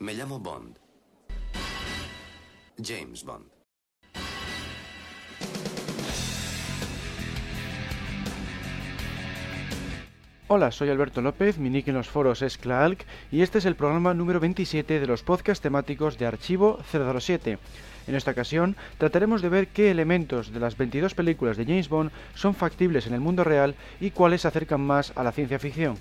Me llamo Bond. James Bond. Hola, soy Alberto López, mi nick en los foros es Clark y este es el programa número 27 de los podcasts temáticos de Archivo 007. En esta ocasión trataremos de ver qué elementos de las 22 películas de James Bond son factibles en el mundo real y cuáles se acercan más a la ciencia ficción.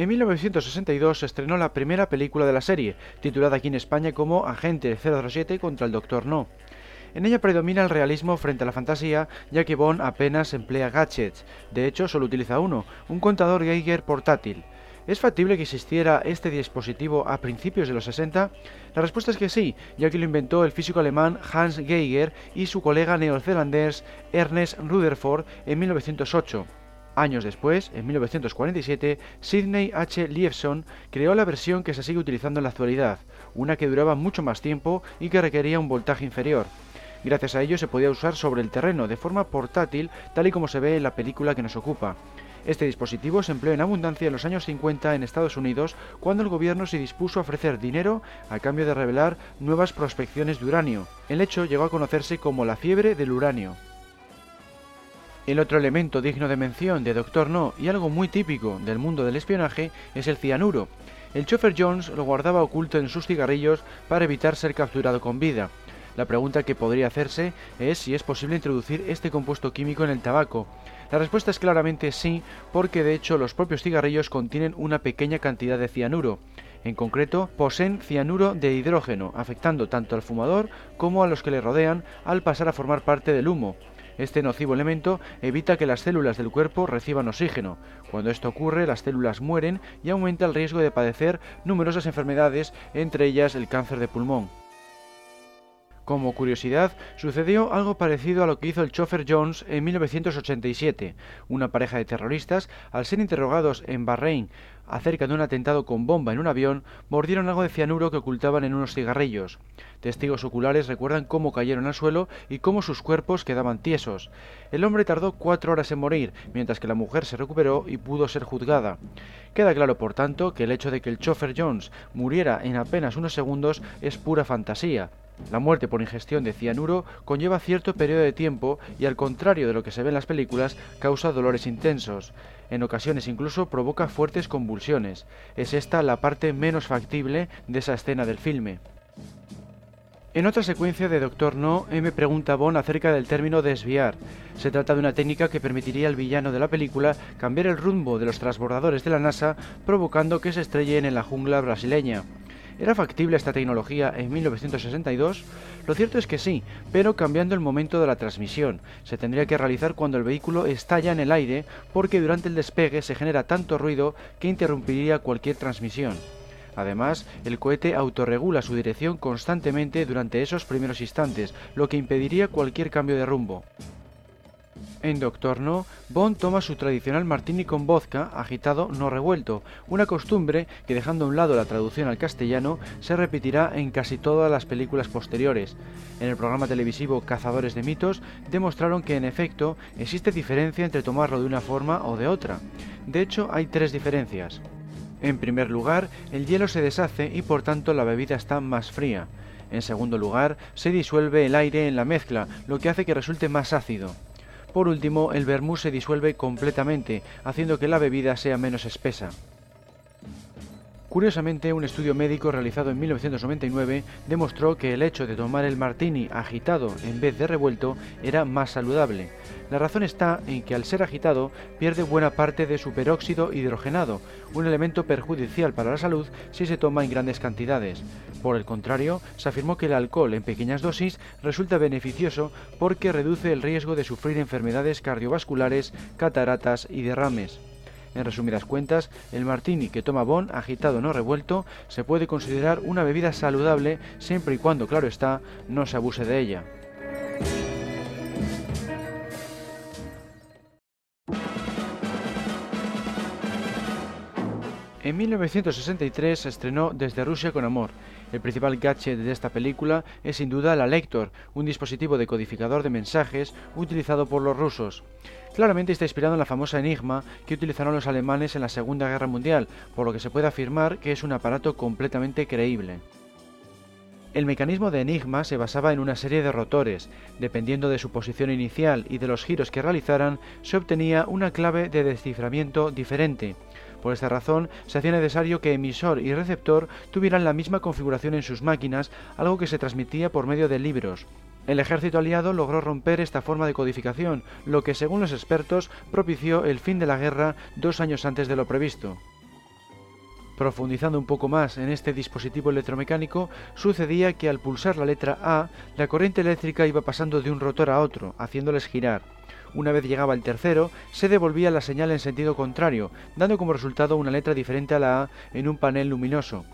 En 1962 se estrenó la primera película de la serie, titulada aquí en España como Agente 007 contra el Doctor No. En ella predomina el realismo frente a la fantasía, ya que Bond apenas emplea gadgets, de hecho solo utiliza uno, un contador Geiger portátil. ¿Es factible que existiera este dispositivo a principios de los 60? La respuesta es que sí, ya que lo inventó el físico alemán Hans Geiger y su colega neozelandés Ernest Rutherford en 1908. Años después, en 1947, Sidney H. Lievson creó la versión que se sigue utilizando en la actualidad, una que duraba mucho más tiempo y que requería un voltaje inferior. Gracias a ello se podía usar sobre el terreno de forma portátil, tal y como se ve en la película que nos ocupa. Este dispositivo se empleó en abundancia en los años 50 en Estados Unidos, cuando el gobierno se dispuso a ofrecer dinero a cambio de revelar nuevas prospecciones de uranio. El hecho llegó a conocerse como la fiebre del uranio. El otro elemento digno de mención de Doctor No y algo muy típico del mundo del espionaje es el cianuro. El chofer Jones lo guardaba oculto en sus cigarrillos para evitar ser capturado con vida. La pregunta que podría hacerse es si es posible introducir este compuesto químico en el tabaco. La respuesta es claramente sí, porque de hecho los propios cigarrillos contienen una pequeña cantidad de cianuro. En concreto, poseen cianuro de hidrógeno, afectando tanto al fumador como a los que le rodean al pasar a formar parte del humo. Este nocivo elemento evita que las células del cuerpo reciban oxígeno. Cuando esto ocurre, las células mueren y aumenta el riesgo de padecer numerosas enfermedades, entre ellas el cáncer de pulmón. Como curiosidad, sucedió algo parecido a lo que hizo el chofer Jones en 1987. Una pareja de terroristas, al ser interrogados en Bahrein acerca de un atentado con bomba en un avión, mordieron algo de cianuro que ocultaban en unos cigarrillos. Testigos oculares recuerdan cómo cayeron al suelo y cómo sus cuerpos quedaban tiesos. El hombre tardó cuatro horas en morir, mientras que la mujer se recuperó y pudo ser juzgada. Queda claro, por tanto, que el hecho de que el chofer Jones muriera en apenas unos segundos es pura fantasía. La muerte por ingestión de cianuro conlleva cierto periodo de tiempo y al contrario de lo que se ve en las películas, causa dolores intensos. En ocasiones incluso provoca fuertes convulsiones. Es esta la parte menos factible de esa escena del filme. En otra secuencia de Doctor No, M pregunta a Bond acerca del término desviar. Se trata de una técnica que permitiría al villano de la película cambiar el rumbo de los transbordadores de la NASA, provocando que se estrellen en la jungla brasileña. ¿Era factible esta tecnología en 1962? Lo cierto es que sí, pero cambiando el momento de la transmisión. Se tendría que realizar cuando el vehículo está ya en el aire porque durante el despegue se genera tanto ruido que interrumpiría cualquier transmisión. Además, el cohete autorregula su dirección constantemente durante esos primeros instantes, lo que impediría cualquier cambio de rumbo. En Doctor No, Bond toma su tradicional martini con vodka, agitado no revuelto, una costumbre que dejando a un lado la traducción al castellano se repetirá en casi todas las películas posteriores. En el programa televisivo Cazadores de mitos demostraron que en efecto existe diferencia entre tomarlo de una forma o de otra. De hecho, hay tres diferencias. En primer lugar, el hielo se deshace y por tanto la bebida está más fría. En segundo lugar, se disuelve el aire en la mezcla, lo que hace que resulte más ácido. Por último, el vermú se disuelve completamente, haciendo que la bebida sea menos espesa. Curiosamente, un estudio médico realizado en 1999 demostró que el hecho de tomar el martini agitado en vez de revuelto era más saludable. La razón está en que al ser agitado pierde buena parte de su peróxido hidrogenado, un elemento perjudicial para la salud si se toma en grandes cantidades. Por el contrario, se afirmó que el alcohol en pequeñas dosis resulta beneficioso porque reduce el riesgo de sufrir enfermedades cardiovasculares, cataratas y derrames. En resumidas cuentas, el martini que toma Bon, agitado no revuelto, se puede considerar una bebida saludable siempre y cuando, claro está, no se abuse de ella. En 1963 se estrenó Desde Rusia con Amor. El principal gadget de esta película es sin duda la Lector, un dispositivo decodificador de mensajes utilizado por los rusos. Claramente está inspirado en la famosa Enigma que utilizaron los alemanes en la Segunda Guerra Mundial, por lo que se puede afirmar que es un aparato completamente creíble. El mecanismo de Enigma se basaba en una serie de rotores. Dependiendo de su posición inicial y de los giros que realizaran, se obtenía una clave de desciframiento diferente. Por esta razón, se hacía necesario que emisor y receptor tuvieran la misma configuración en sus máquinas, algo que se transmitía por medio de libros. El ejército aliado logró romper esta forma de codificación, lo que según los expertos propició el fin de la guerra dos años antes de lo previsto. Profundizando un poco más en este dispositivo electromecánico, sucedía que al pulsar la letra A, la corriente eléctrica iba pasando de un rotor a otro, haciéndoles girar. Una vez llegaba el tercero, se devolvía la señal en sentido contrario, dando como resultado una letra diferente a la A en un panel luminoso.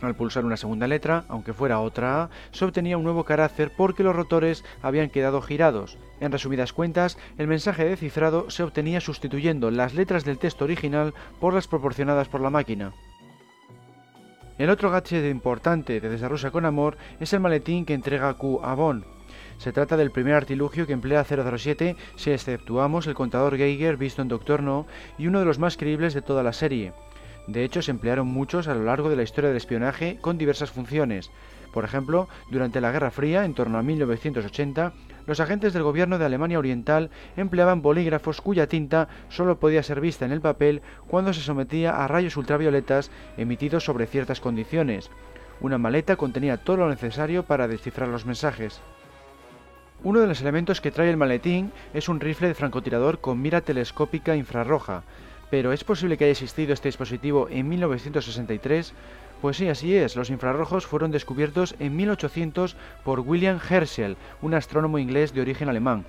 Al pulsar una segunda letra, aunque fuera otra A, se obtenía un nuevo carácter porque los rotores habían quedado girados. En resumidas cuentas, el mensaje descifrado se obtenía sustituyendo las letras del texto original por las proporcionadas por la máquina. El otro gadget importante de Desarrollo con Amor es el maletín que entrega Q a Bond. Se trata del primer artilugio que emplea 007 si exceptuamos el contador Geiger visto en Doctor No y uno de los más creíbles de toda la serie. De hecho, se emplearon muchos a lo largo de la historia del espionaje con diversas funciones. Por ejemplo, durante la Guerra Fría, en torno a 1980, los agentes del gobierno de Alemania Oriental empleaban bolígrafos cuya tinta solo podía ser vista en el papel cuando se sometía a rayos ultravioletas emitidos sobre ciertas condiciones. Una maleta contenía todo lo necesario para descifrar los mensajes. Uno de los elementos que trae el maletín es un rifle de francotirador con mira telescópica infrarroja. Pero ¿es posible que haya existido este dispositivo en 1963? Pues sí, así es. Los infrarrojos fueron descubiertos en 1800 por William Herschel, un astrónomo inglés de origen alemán.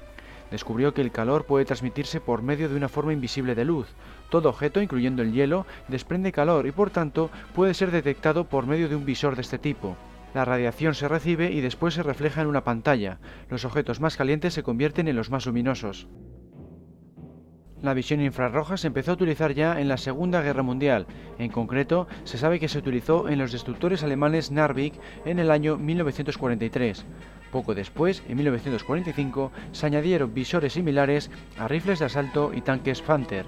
Descubrió que el calor puede transmitirse por medio de una forma invisible de luz. Todo objeto, incluyendo el hielo, desprende calor y por tanto puede ser detectado por medio de un visor de este tipo. La radiación se recibe y después se refleja en una pantalla. Los objetos más calientes se convierten en los más luminosos. La visión infrarroja se empezó a utilizar ya en la Segunda Guerra Mundial. En concreto, se sabe que se utilizó en los destructores alemanes Narvik en el año 1943. Poco después, en 1945, se añadieron visores similares a rifles de asalto y tanques Panther.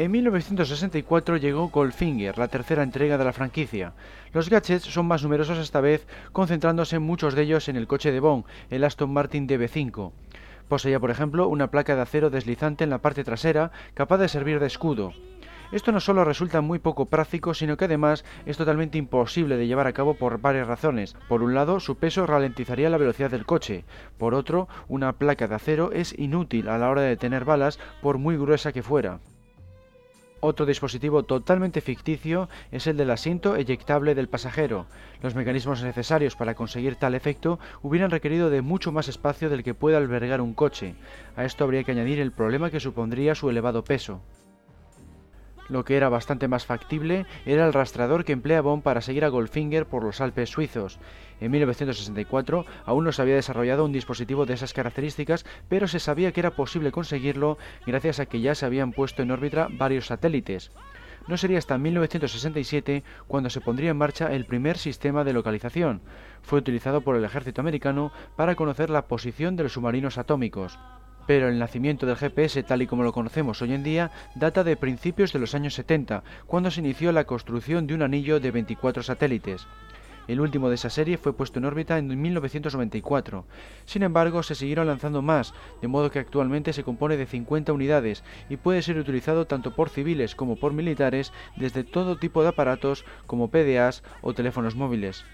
En 1964 llegó Goldfinger, la tercera entrega de la franquicia. Los gadgets son más numerosos esta vez, concentrándose muchos de ellos en el coche de Bond, el Aston Martin DB5. Poseía, por ejemplo, una placa de acero deslizante en la parte trasera, capaz de servir de escudo. Esto no solo resulta muy poco práctico, sino que además es totalmente imposible de llevar a cabo por varias razones. Por un lado, su peso ralentizaría la velocidad del coche. Por otro, una placa de acero es inútil a la hora de detener balas, por muy gruesa que fuera. Otro dispositivo totalmente ficticio es el del asiento eyectable del pasajero. Los mecanismos necesarios para conseguir tal efecto hubieran requerido de mucho más espacio del que puede albergar un coche. A esto habría que añadir el problema que supondría su elevado peso. Lo que era bastante más factible era el rastreador que emplea Bond para seguir a Goldfinger por los Alpes suizos. En 1964 aún no se había desarrollado un dispositivo de esas características, pero se sabía que era posible conseguirlo gracias a que ya se habían puesto en órbita varios satélites. No sería hasta 1967 cuando se pondría en marcha el primer sistema de localización. Fue utilizado por el ejército americano para conocer la posición de los submarinos atómicos pero el nacimiento del GPS tal y como lo conocemos hoy en día data de principios de los años 70, cuando se inició la construcción de un anillo de 24 satélites. El último de esa serie fue puesto en órbita en 1994. Sin embargo, se siguieron lanzando más, de modo que actualmente se compone de 50 unidades y puede ser utilizado tanto por civiles como por militares desde todo tipo de aparatos como PDAs o teléfonos móviles.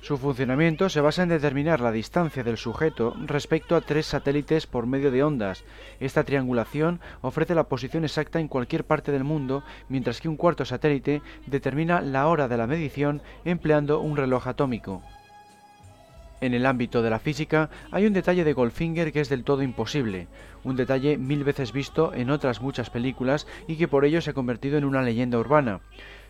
Su funcionamiento se basa en determinar la distancia del sujeto respecto a tres satélites por medio de ondas. Esta triangulación ofrece la posición exacta en cualquier parte del mundo, mientras que un cuarto satélite determina la hora de la medición empleando un reloj atómico. En el ámbito de la física hay un detalle de Goldfinger que es del todo imposible, un detalle mil veces visto en otras muchas películas y que por ello se ha convertido en una leyenda urbana.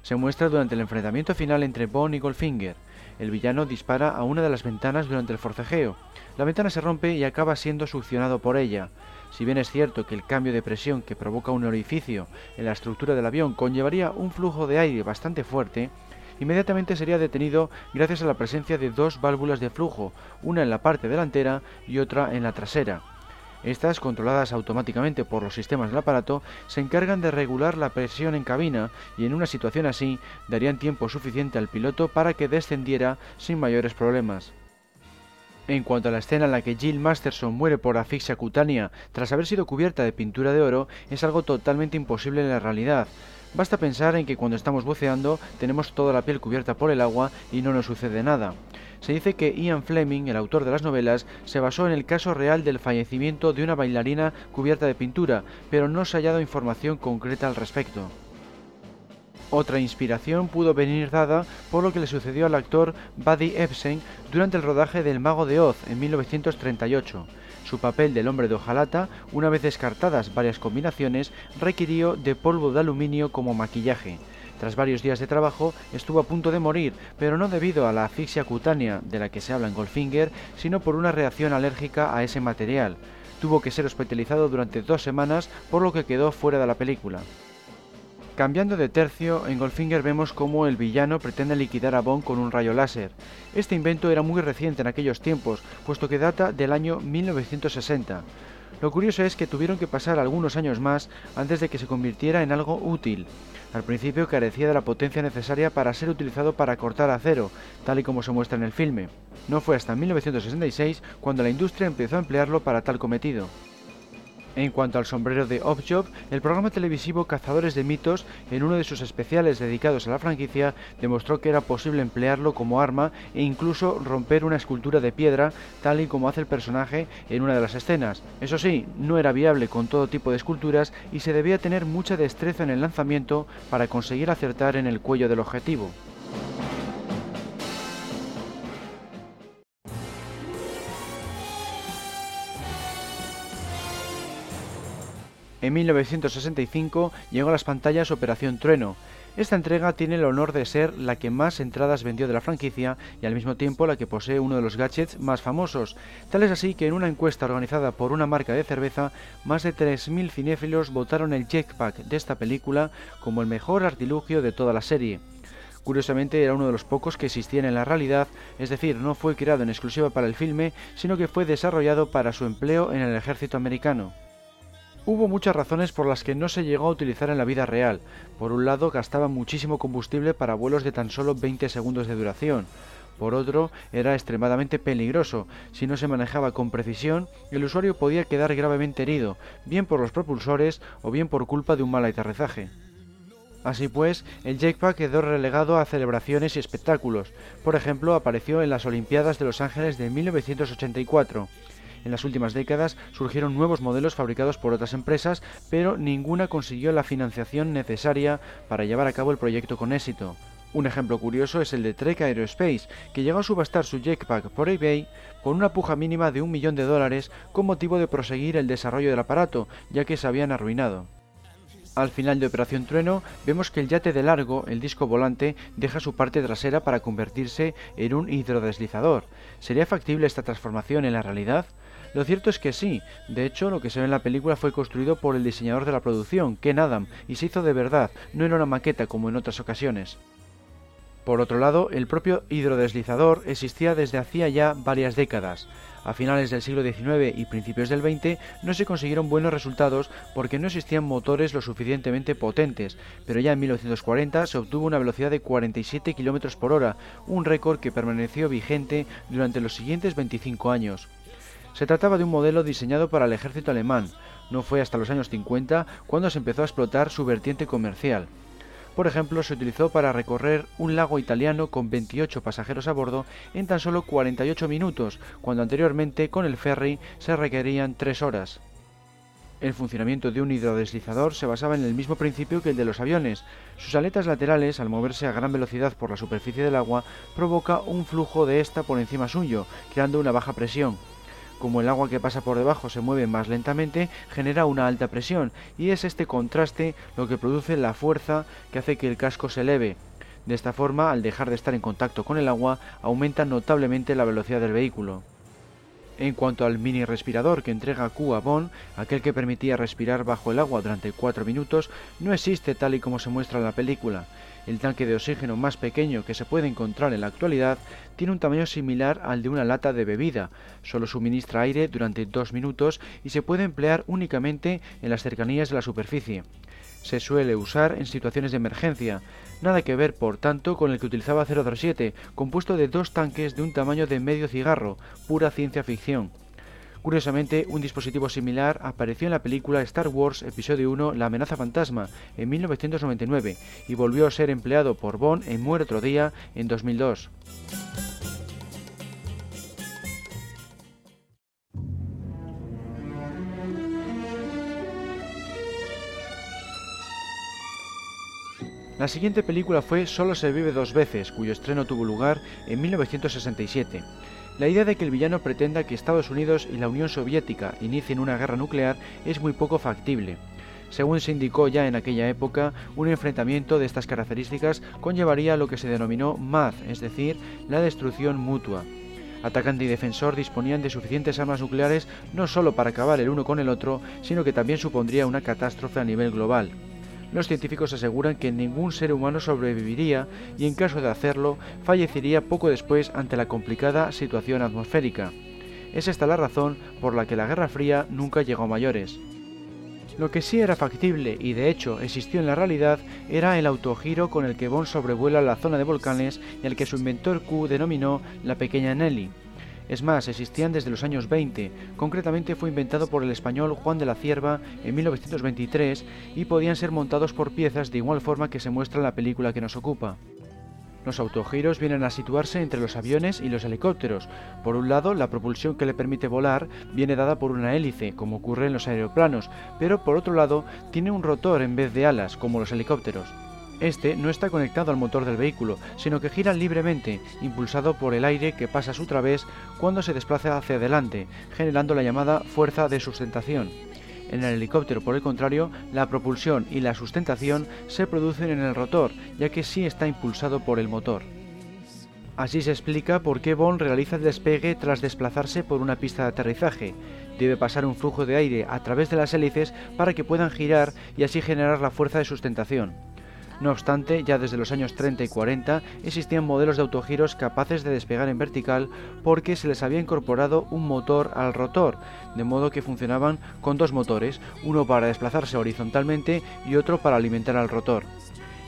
Se muestra durante el enfrentamiento final entre Bond y Goldfinger. El villano dispara a una de las ventanas durante el forcejeo. La ventana se rompe y acaba siendo succionado por ella. Si bien es cierto que el cambio de presión que provoca un orificio en la estructura del avión conllevaría un flujo de aire bastante fuerte, inmediatamente sería detenido gracias a la presencia de dos válvulas de flujo, una en la parte delantera y otra en la trasera. Estas, controladas automáticamente por los sistemas del aparato, se encargan de regular la presión en cabina y en una situación así darían tiempo suficiente al piloto para que descendiera sin mayores problemas. En cuanto a la escena en la que Jill Masterson muere por asfixia cutánea tras haber sido cubierta de pintura de oro, es algo totalmente imposible en la realidad, Basta pensar en que cuando estamos buceando tenemos toda la piel cubierta por el agua y no nos sucede nada. Se dice que Ian Fleming, el autor de las novelas, se basó en el caso real del fallecimiento de una bailarina cubierta de pintura, pero no se ha hallado información concreta al respecto. Otra inspiración pudo venir dada por lo que le sucedió al actor Buddy Epstein durante el rodaje del Mago de Oz en 1938. Su papel del hombre de hojalata, una vez descartadas varias combinaciones, requirió de polvo de aluminio como maquillaje. Tras varios días de trabajo, estuvo a punto de morir, pero no debido a la asfixia cutánea de la que se habla en Goldfinger, sino por una reacción alérgica a ese material. Tuvo que ser hospitalizado durante dos semanas, por lo que quedó fuera de la película. Cambiando de tercio, en Goldfinger vemos cómo el villano pretende liquidar a Bond con un rayo láser. Este invento era muy reciente en aquellos tiempos, puesto que data del año 1960. Lo curioso es que tuvieron que pasar algunos años más antes de que se convirtiera en algo útil. Al principio carecía de la potencia necesaria para ser utilizado para cortar acero, tal y como se muestra en el filme. No fue hasta 1966 cuando la industria empezó a emplearlo para tal cometido. En cuanto al sombrero de Off-Job, el programa televisivo Cazadores de Mitos, en uno de sus especiales dedicados a la franquicia, demostró que era posible emplearlo como arma e incluso romper una escultura de piedra, tal y como hace el personaje en una de las escenas. Eso sí, no era viable con todo tipo de esculturas y se debía tener mucha destreza en el lanzamiento para conseguir acertar en el cuello del objetivo. En 1965 llegó a las pantallas Operación Trueno. Esta entrega tiene el honor de ser la que más entradas vendió de la franquicia y al mismo tiempo la que posee uno de los gadgets más famosos. Tal es así que en una encuesta organizada por una marca de cerveza, más de 3.000 cinéfilos votaron el jetpack de esta película como el mejor artilugio de toda la serie. Curiosamente era uno de los pocos que existían en la realidad, es decir, no fue creado en exclusiva para el filme, sino que fue desarrollado para su empleo en el ejército americano. Hubo muchas razones por las que no se llegó a utilizar en la vida real. Por un lado, gastaba muchísimo combustible para vuelos de tan solo 20 segundos de duración. Por otro, era extremadamente peligroso. Si no se manejaba con precisión, el usuario podía quedar gravemente herido, bien por los propulsores o bien por culpa de un mal aterrizaje. Así pues, el jetpack quedó relegado a celebraciones y espectáculos. Por ejemplo, apareció en las Olimpiadas de Los Ángeles de 1984. En las últimas décadas surgieron nuevos modelos fabricados por otras empresas, pero ninguna consiguió la financiación necesaria para llevar a cabo el proyecto con éxito. Un ejemplo curioso es el de Trek Aerospace, que llegó a subastar su jetpack por eBay con una puja mínima de un millón de dólares con motivo de proseguir el desarrollo del aparato, ya que se habían arruinado. Al final de Operación Trueno vemos que el yate de largo, el disco volante, deja su parte trasera para convertirse en un hidrodeslizador. ¿Sería factible esta transformación en la realidad? Lo cierto es que sí, de hecho lo que se ve en la película fue construido por el diseñador de la producción, Ken Adam, y se hizo de verdad, no era una maqueta como en otras ocasiones. Por otro lado, el propio hidrodeslizador existía desde hacía ya varias décadas. A finales del siglo XIX y principios del XX no se consiguieron buenos resultados porque no existían motores lo suficientemente potentes, pero ya en 1940 se obtuvo una velocidad de 47 km por hora, un récord que permaneció vigente durante los siguientes 25 años. Se trataba de un modelo diseñado para el ejército alemán. No fue hasta los años 50 cuando se empezó a explotar su vertiente comercial. Por ejemplo, se utilizó para recorrer un lago italiano con 28 pasajeros a bordo en tan solo 48 minutos, cuando anteriormente con el ferry se requerían 3 horas. El funcionamiento de un hidrodeslizador se basaba en el mismo principio que el de los aviones. Sus aletas laterales, al moverse a gran velocidad por la superficie del agua, provoca un flujo de esta por encima suyo, creando una baja presión. Como el agua que pasa por debajo se mueve más lentamente, genera una alta presión, y es este contraste lo que produce la fuerza que hace que el casco se eleve. De esta forma, al dejar de estar en contacto con el agua, aumenta notablemente la velocidad del vehículo. En cuanto al mini respirador que entrega Q a Bond, aquel que permitía respirar bajo el agua durante 4 minutos, no existe tal y como se muestra en la película. El tanque de oxígeno más pequeño que se puede encontrar en la actualidad tiene un tamaño similar al de una lata de bebida, solo suministra aire durante 2 minutos y se puede emplear únicamente en las cercanías de la superficie. Se suele usar en situaciones de emergencia, nada que ver por tanto con el que utilizaba 007, compuesto de dos tanques de un tamaño de medio cigarro, pura ciencia ficción. Curiosamente, un dispositivo similar apareció en la película Star Wars Episodio 1 La amenaza fantasma en 1999 y volvió a ser empleado por Bond en Muere otro día en 2002. La siguiente película fue Solo se vive dos veces, cuyo estreno tuvo lugar en 1967. La idea de que el villano pretenda que Estados Unidos y la Unión Soviética inicien una guerra nuclear es muy poco factible. Según se indicó ya en aquella época, un enfrentamiento de estas características conllevaría lo que se denominó MAD, es decir, la destrucción mutua. Atacante y defensor disponían de suficientes armas nucleares no solo para acabar el uno con el otro, sino que también supondría una catástrofe a nivel global. Los científicos aseguran que ningún ser humano sobreviviría y en caso de hacerlo fallecería poco después ante la complicada situación atmosférica. Es esta la razón por la que la Guerra Fría nunca llegó a mayores. Lo que sí era factible y de hecho existió en la realidad era el autogiro con el que Bond sobrevuela la zona de volcanes y el que su inventor Q denominó la pequeña Nelly. Es más, existían desde los años 20, concretamente fue inventado por el español Juan de la Cierva en 1923 y podían ser montados por piezas de igual forma que se muestra en la película que nos ocupa. Los autogiros vienen a situarse entre los aviones y los helicópteros. Por un lado, la propulsión que le permite volar viene dada por una hélice, como ocurre en los aeroplanos, pero por otro lado, tiene un rotor en vez de alas, como los helicópteros. Este no está conectado al motor del vehículo, sino que gira libremente, impulsado por el aire que pasa a su través cuando se desplaza hacia adelante, generando la llamada fuerza de sustentación. En el helicóptero, por el contrario, la propulsión y la sustentación se producen en el rotor, ya que sí está impulsado por el motor. Así se explica por qué Bond realiza el despegue tras desplazarse por una pista de aterrizaje. Debe pasar un flujo de aire a través de las hélices para que puedan girar y así generar la fuerza de sustentación. No obstante, ya desde los años 30 y 40 existían modelos de autogiros capaces de despegar en vertical porque se les había incorporado un motor al rotor, de modo que funcionaban con dos motores, uno para desplazarse horizontalmente y otro para alimentar al rotor.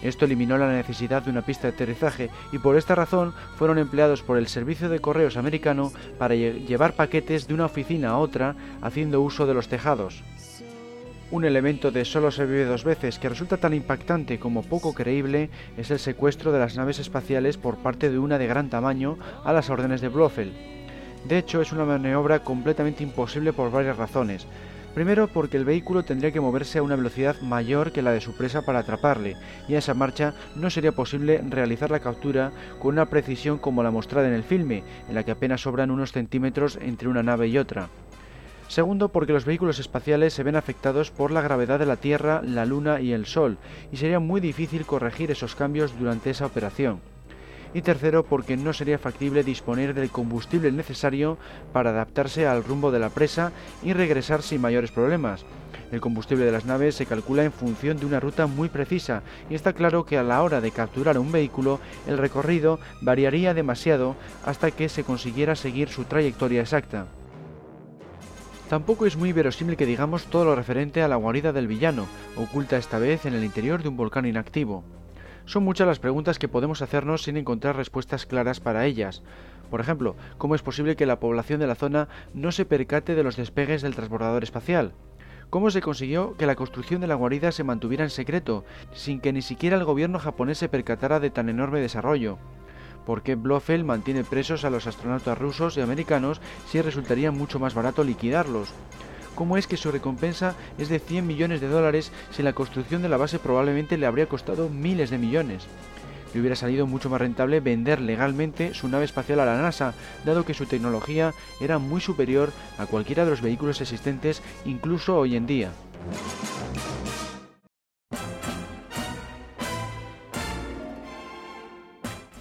Esto eliminó la necesidad de una pista de aterrizaje y por esta razón fueron empleados por el Servicio de Correos americano para llevar paquetes de una oficina a otra haciendo uso de los tejados. Un elemento de solo se vive dos veces que resulta tan impactante como poco creíble es el secuestro de las naves espaciales por parte de una de gran tamaño a las órdenes de Blofeld. De hecho, es una maniobra completamente imposible por varias razones. Primero, porque el vehículo tendría que moverse a una velocidad mayor que la de su presa para atraparle, y a esa marcha no sería posible realizar la captura con una precisión como la mostrada en el filme, en la que apenas sobran unos centímetros entre una nave y otra. Segundo, porque los vehículos espaciales se ven afectados por la gravedad de la Tierra, la Luna y el Sol, y sería muy difícil corregir esos cambios durante esa operación. Y tercero, porque no sería factible disponer del combustible necesario para adaptarse al rumbo de la presa y regresar sin mayores problemas. El combustible de las naves se calcula en función de una ruta muy precisa y está claro que a la hora de capturar un vehículo el recorrido variaría demasiado hasta que se consiguiera seguir su trayectoria exacta. Tampoco es muy verosímil que digamos todo lo referente a la guarida del villano, oculta esta vez en el interior de un volcán inactivo. Son muchas las preguntas que podemos hacernos sin encontrar respuestas claras para ellas. Por ejemplo, ¿cómo es posible que la población de la zona no se percate de los despegues del transbordador espacial? ¿Cómo se consiguió que la construcción de la guarida se mantuviera en secreto, sin que ni siquiera el gobierno japonés se percatara de tan enorme desarrollo? Por qué Blofeld mantiene presos a los astronautas rusos y americanos si resultaría mucho más barato liquidarlos. cómo es que su recompensa es de 100 millones de dólares si la construcción de la base probablemente le habría costado miles de millones. Le hubiera salido mucho más rentable vender legalmente su nave espacial a la NASA, dado que su tecnología era muy superior a cualquiera de los vehículos existentes incluso hoy en día.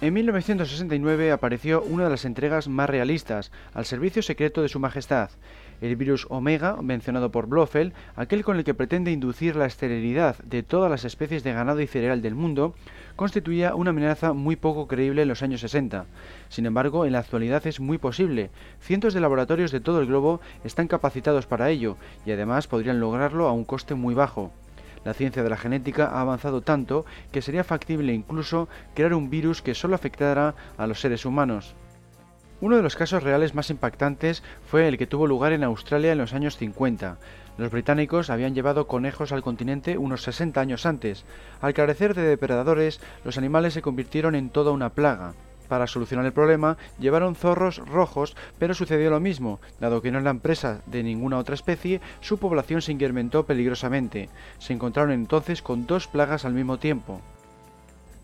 En 1969 apareció una de las entregas más realistas, al servicio secreto de Su Majestad, el virus Omega, mencionado por Blofeld, aquel con el que pretende inducir la esterilidad de todas las especies de ganado y cereal del mundo, constituía una amenaza muy poco creíble en los años 60. Sin embargo, en la actualidad es muy posible. Cientos de laboratorios de todo el globo están capacitados para ello, y además podrían lograrlo a un coste muy bajo. La ciencia de la genética ha avanzado tanto que sería factible incluso crear un virus que solo afectara a los seres humanos. Uno de los casos reales más impactantes fue el que tuvo lugar en Australia en los años 50. Los británicos habían llevado conejos al continente unos 60 años antes. Al carecer de depredadores, los animales se convirtieron en toda una plaga. Para solucionar el problema, llevaron zorros rojos, pero sucedió lo mismo. Dado que no eran presa de ninguna otra especie, su población se incrementó peligrosamente. Se encontraron entonces con dos plagas al mismo tiempo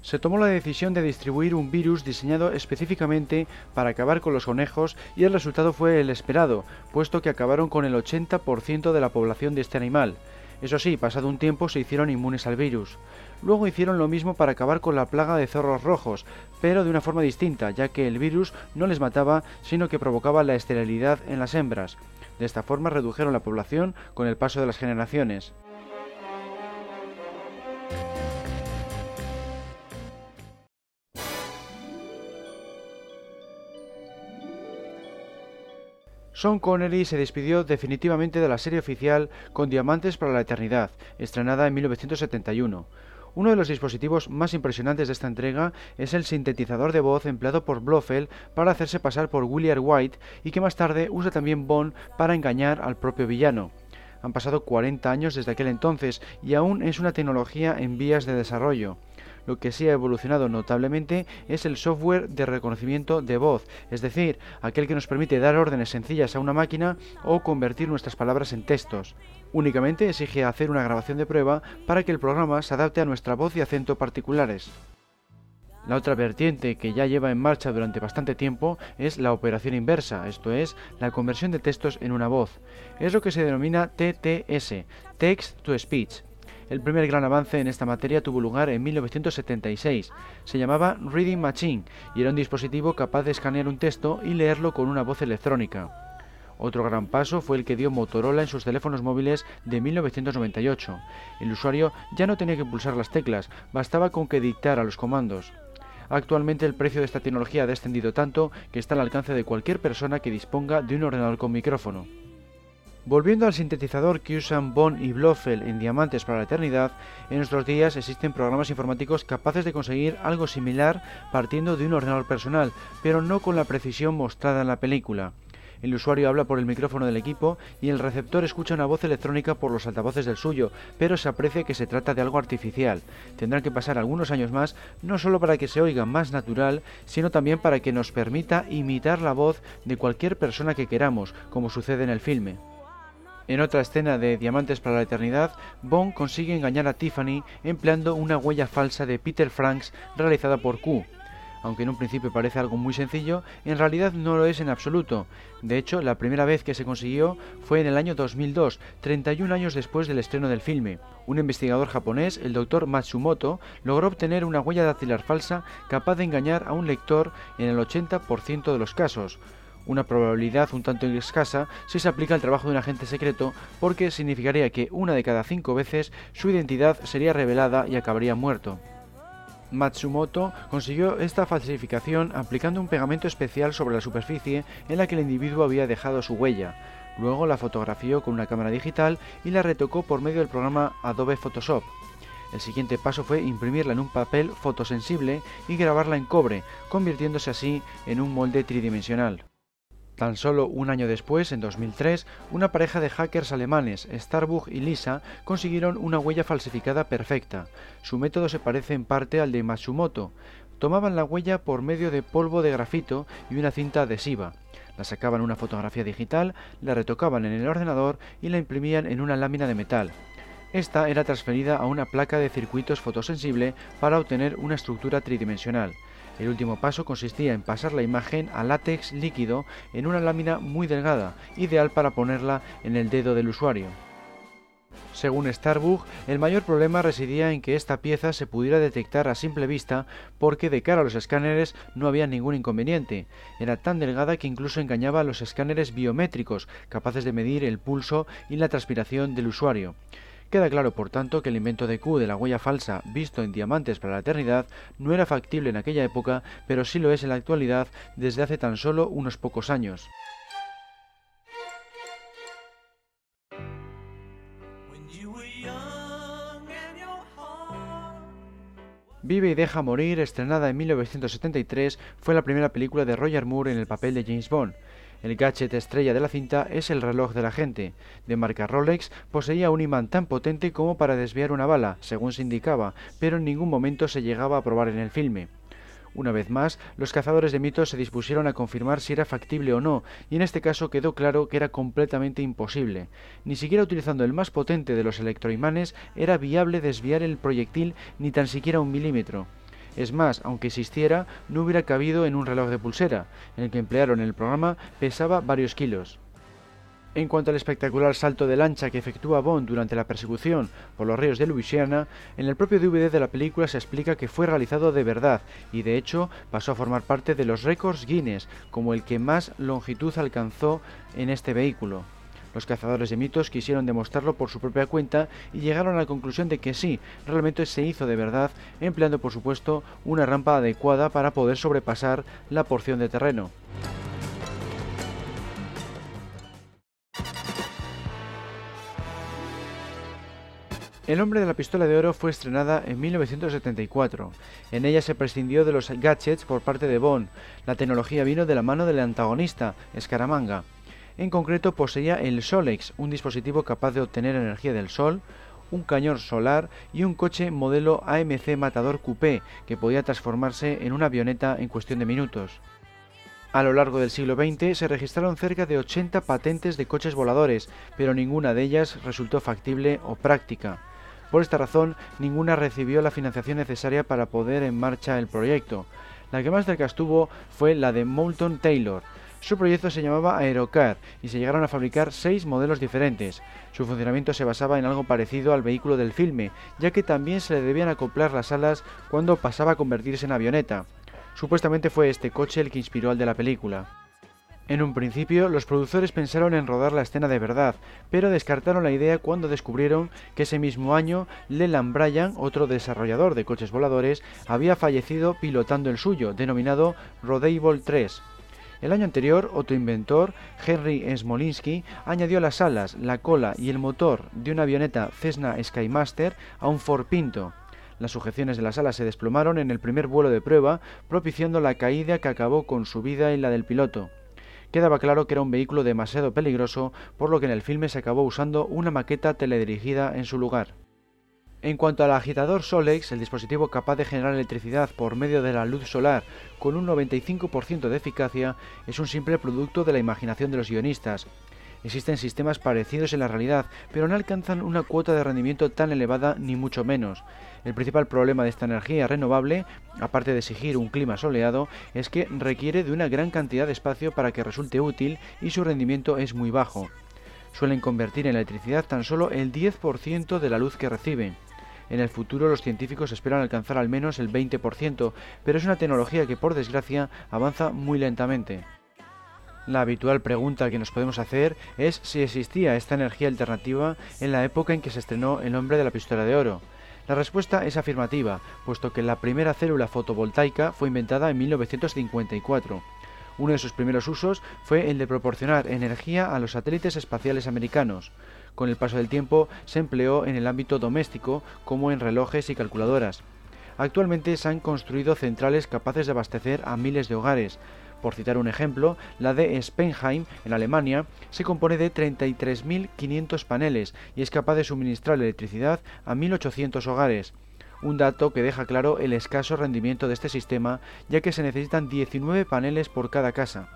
se tomó la decisión de distribuir un virus diseñado específicamente para acabar con los conejos y el resultado fue el esperado, puesto que acabaron con el 80% de la población de este animal. Eso sí, pasado un tiempo se hicieron inmunes al virus. Luego hicieron lo mismo para acabar con la plaga de zorros rojos, pero de una forma distinta, ya que el virus no les mataba, sino que provocaba la esterilidad en las hembras. De esta forma redujeron la población con el paso de las generaciones. Sean Connery se despidió definitivamente de la serie oficial con Diamantes para la Eternidad, estrenada en 1971. Uno de los dispositivos más impresionantes de esta entrega es el sintetizador de voz empleado por Blofeld para hacerse pasar por William White y que más tarde usa también Bond para engañar al propio villano. Han pasado 40 años desde aquel entonces y aún es una tecnología en vías de desarrollo. Lo que sí ha evolucionado notablemente es el software de reconocimiento de voz, es decir, aquel que nos permite dar órdenes sencillas a una máquina o convertir nuestras palabras en textos. Únicamente exige hacer una grabación de prueba para que el programa se adapte a nuestra voz y acento particulares. La otra vertiente que ya lleva en marcha durante bastante tiempo es la operación inversa, esto es, la conversión de textos en una voz. Es lo que se denomina TTS, Text to Speech. El primer gran avance en esta materia tuvo lugar en 1976. Se llamaba Reading Machine y era un dispositivo capaz de escanear un texto y leerlo con una voz electrónica. Otro gran paso fue el que dio Motorola en sus teléfonos móviles de 1998. El usuario ya no tenía que pulsar las teclas, bastaba con que dictara los comandos. Actualmente el precio de esta tecnología ha descendido tanto que está al alcance de cualquier persona que disponga de un ordenador con micrófono. Volviendo al sintetizador que usan Bond y Blofeld en Diamantes para la Eternidad, en nuestros días existen programas informáticos capaces de conseguir algo similar partiendo de un ordenador personal, pero no con la precisión mostrada en la película. El usuario habla por el micrófono del equipo y el receptor escucha una voz electrónica por los altavoces del suyo, pero se aprecia que se trata de algo artificial. Tendrán que pasar algunos años más, no solo para que se oiga más natural, sino también para que nos permita imitar la voz de cualquier persona que queramos, como sucede en el filme. En otra escena de Diamantes para la Eternidad, Bond consigue engañar a Tiffany empleando una huella falsa de Peter Franks realizada por Q. Aunque en un principio parece algo muy sencillo, en realidad no lo es en absoluto. De hecho, la primera vez que se consiguió fue en el año 2002, 31 años después del estreno del filme. Un investigador japonés, el Dr. Matsumoto, logró obtener una huella dactilar falsa capaz de engañar a un lector en el 80% de los casos una probabilidad un tanto escasa si se aplica al trabajo de un agente secreto porque significaría que una de cada cinco veces su identidad sería revelada y acabaría muerto. Matsumoto consiguió esta falsificación aplicando un pegamento especial sobre la superficie en la que el individuo había dejado su huella. Luego la fotografió con una cámara digital y la retocó por medio del programa Adobe Photoshop. El siguiente paso fue imprimirla en un papel fotosensible y grabarla en cobre, convirtiéndose así en un molde tridimensional. Tan solo un año después, en 2003, una pareja de hackers alemanes, Starbug y Lisa, consiguieron una huella falsificada perfecta. Su método se parece en parte al de Matsumoto. Tomaban la huella por medio de polvo de grafito y una cinta adhesiva. La sacaban una fotografía digital, la retocaban en el ordenador y la imprimían en una lámina de metal. Esta era transferida a una placa de circuitos fotosensible para obtener una estructura tridimensional. El último paso consistía en pasar la imagen a látex líquido en una lámina muy delgada, ideal para ponerla en el dedo del usuario. Según Starbug, el mayor problema residía en que esta pieza se pudiera detectar a simple vista porque de cara a los escáneres no había ningún inconveniente. Era tan delgada que incluso engañaba a los escáneres biométricos, capaces de medir el pulso y la transpiración del usuario. Queda claro, por tanto, que el invento de Q de la huella falsa, visto en diamantes para la eternidad, no era factible en aquella época, pero sí lo es en la actualidad desde hace tan solo unos pocos años. Vive y deja morir, estrenada en 1973, fue la primera película de Roger Moore en el papel de James Bond. El gadget estrella de la cinta es el reloj de la gente. De marca Rolex, poseía un imán tan potente como para desviar una bala, según se indicaba, pero en ningún momento se llegaba a probar en el filme. Una vez más, los cazadores de mitos se dispusieron a confirmar si era factible o no, y en este caso quedó claro que era completamente imposible. Ni siquiera utilizando el más potente de los electroimanes era viable desviar el proyectil ni tan siquiera un milímetro. Es más, aunque existiera, no hubiera cabido en un reloj de pulsera, en el que emplearon el programa pesaba varios kilos. En cuanto al espectacular salto de lancha que efectúa Bond durante la persecución por los ríos de Louisiana, en el propio DVD de la película se explica que fue realizado de verdad y de hecho pasó a formar parte de los récords Guinness como el que más longitud alcanzó en este vehículo. Los cazadores de mitos quisieron demostrarlo por su propia cuenta y llegaron a la conclusión de que sí, realmente se hizo de verdad, empleando por supuesto una rampa adecuada para poder sobrepasar la porción de terreno. El hombre de la pistola de oro fue estrenada en 1974. En ella se prescindió de los gadgets por parte de Bond. La tecnología vino de la mano del antagonista, Scaramanga. En concreto poseía el Solex, un dispositivo capaz de obtener energía del sol, un cañón solar y un coche modelo AMC Matador Coupé que podía transformarse en una avioneta en cuestión de minutos. A lo largo del siglo XX se registraron cerca de 80 patentes de coches voladores, pero ninguna de ellas resultó factible o práctica. Por esta razón, ninguna recibió la financiación necesaria para poner en marcha el proyecto. La que más cerca estuvo fue la de Moulton Taylor, su proyecto se llamaba Aerocar y se llegaron a fabricar seis modelos diferentes. Su funcionamiento se basaba en algo parecido al vehículo del filme, ya que también se le debían acoplar las alas cuando pasaba a convertirse en avioneta. Supuestamente fue este coche el que inspiró al de la película. En un principio, los productores pensaron en rodar la escena de verdad, pero descartaron la idea cuando descubrieron que ese mismo año Leland Bryan, otro desarrollador de coches voladores, había fallecido pilotando el suyo, denominado Rodable 3. El año anterior, otro inventor, Henry Smolinsky, añadió las alas, la cola y el motor de una avioneta Cessna Skymaster a un Ford Pinto. Las sujeciones de las alas se desplomaron en el primer vuelo de prueba, propiciando la caída que acabó con su vida y la del piloto. Quedaba claro que era un vehículo demasiado peligroso, por lo que en el filme se acabó usando una maqueta teledirigida en su lugar. En cuanto al agitador Solex, el dispositivo capaz de generar electricidad por medio de la luz solar con un 95% de eficacia, es un simple producto de la imaginación de los guionistas. Existen sistemas parecidos en la realidad, pero no alcanzan una cuota de rendimiento tan elevada ni mucho menos. El principal problema de esta energía renovable, aparte de exigir un clima soleado, es que requiere de una gran cantidad de espacio para que resulte útil y su rendimiento es muy bajo. Suelen convertir en electricidad tan solo el 10% de la luz que reciben. En el futuro los científicos esperan alcanzar al menos el 20%, pero es una tecnología que por desgracia avanza muy lentamente. La habitual pregunta que nos podemos hacer es si existía esta energía alternativa en la época en que se estrenó El hombre de la pistola de oro. La respuesta es afirmativa, puesto que la primera célula fotovoltaica fue inventada en 1954. Uno de sus primeros usos fue el de proporcionar energía a los satélites espaciales americanos. Con el paso del tiempo se empleó en el ámbito doméstico como en relojes y calculadoras. Actualmente se han construido centrales capaces de abastecer a miles de hogares. Por citar un ejemplo, la de Spenheim, en Alemania, se compone de 33.500 paneles y es capaz de suministrar electricidad a 1.800 hogares. un dato que deja claro el escaso rendimiento de este sistema, ya que se necesitan 19 paneles por cada casa.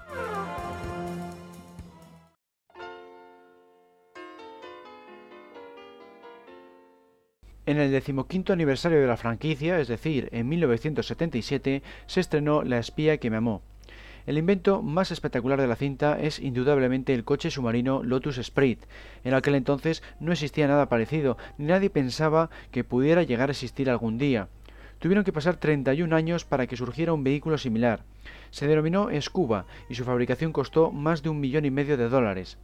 En el decimoquinto aniversario de la franquicia, es decir, en 1977, se estrenó La espía que me amó. El invento más espectacular de la cinta es indudablemente el coche submarino Lotus Sprite. En aquel entonces no existía nada parecido, ni nadie pensaba que pudiera llegar a existir algún día. Tuvieron que pasar 31 años para que surgiera un vehículo similar. Se denominó Scuba y su fabricación costó más de un millón y medio de dólares.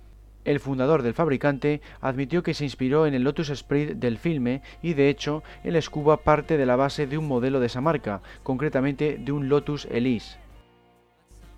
El fundador del fabricante admitió que se inspiró en el Lotus Sprite del filme y de hecho el Scuba parte de la base de un modelo de esa marca, concretamente de un Lotus Elise.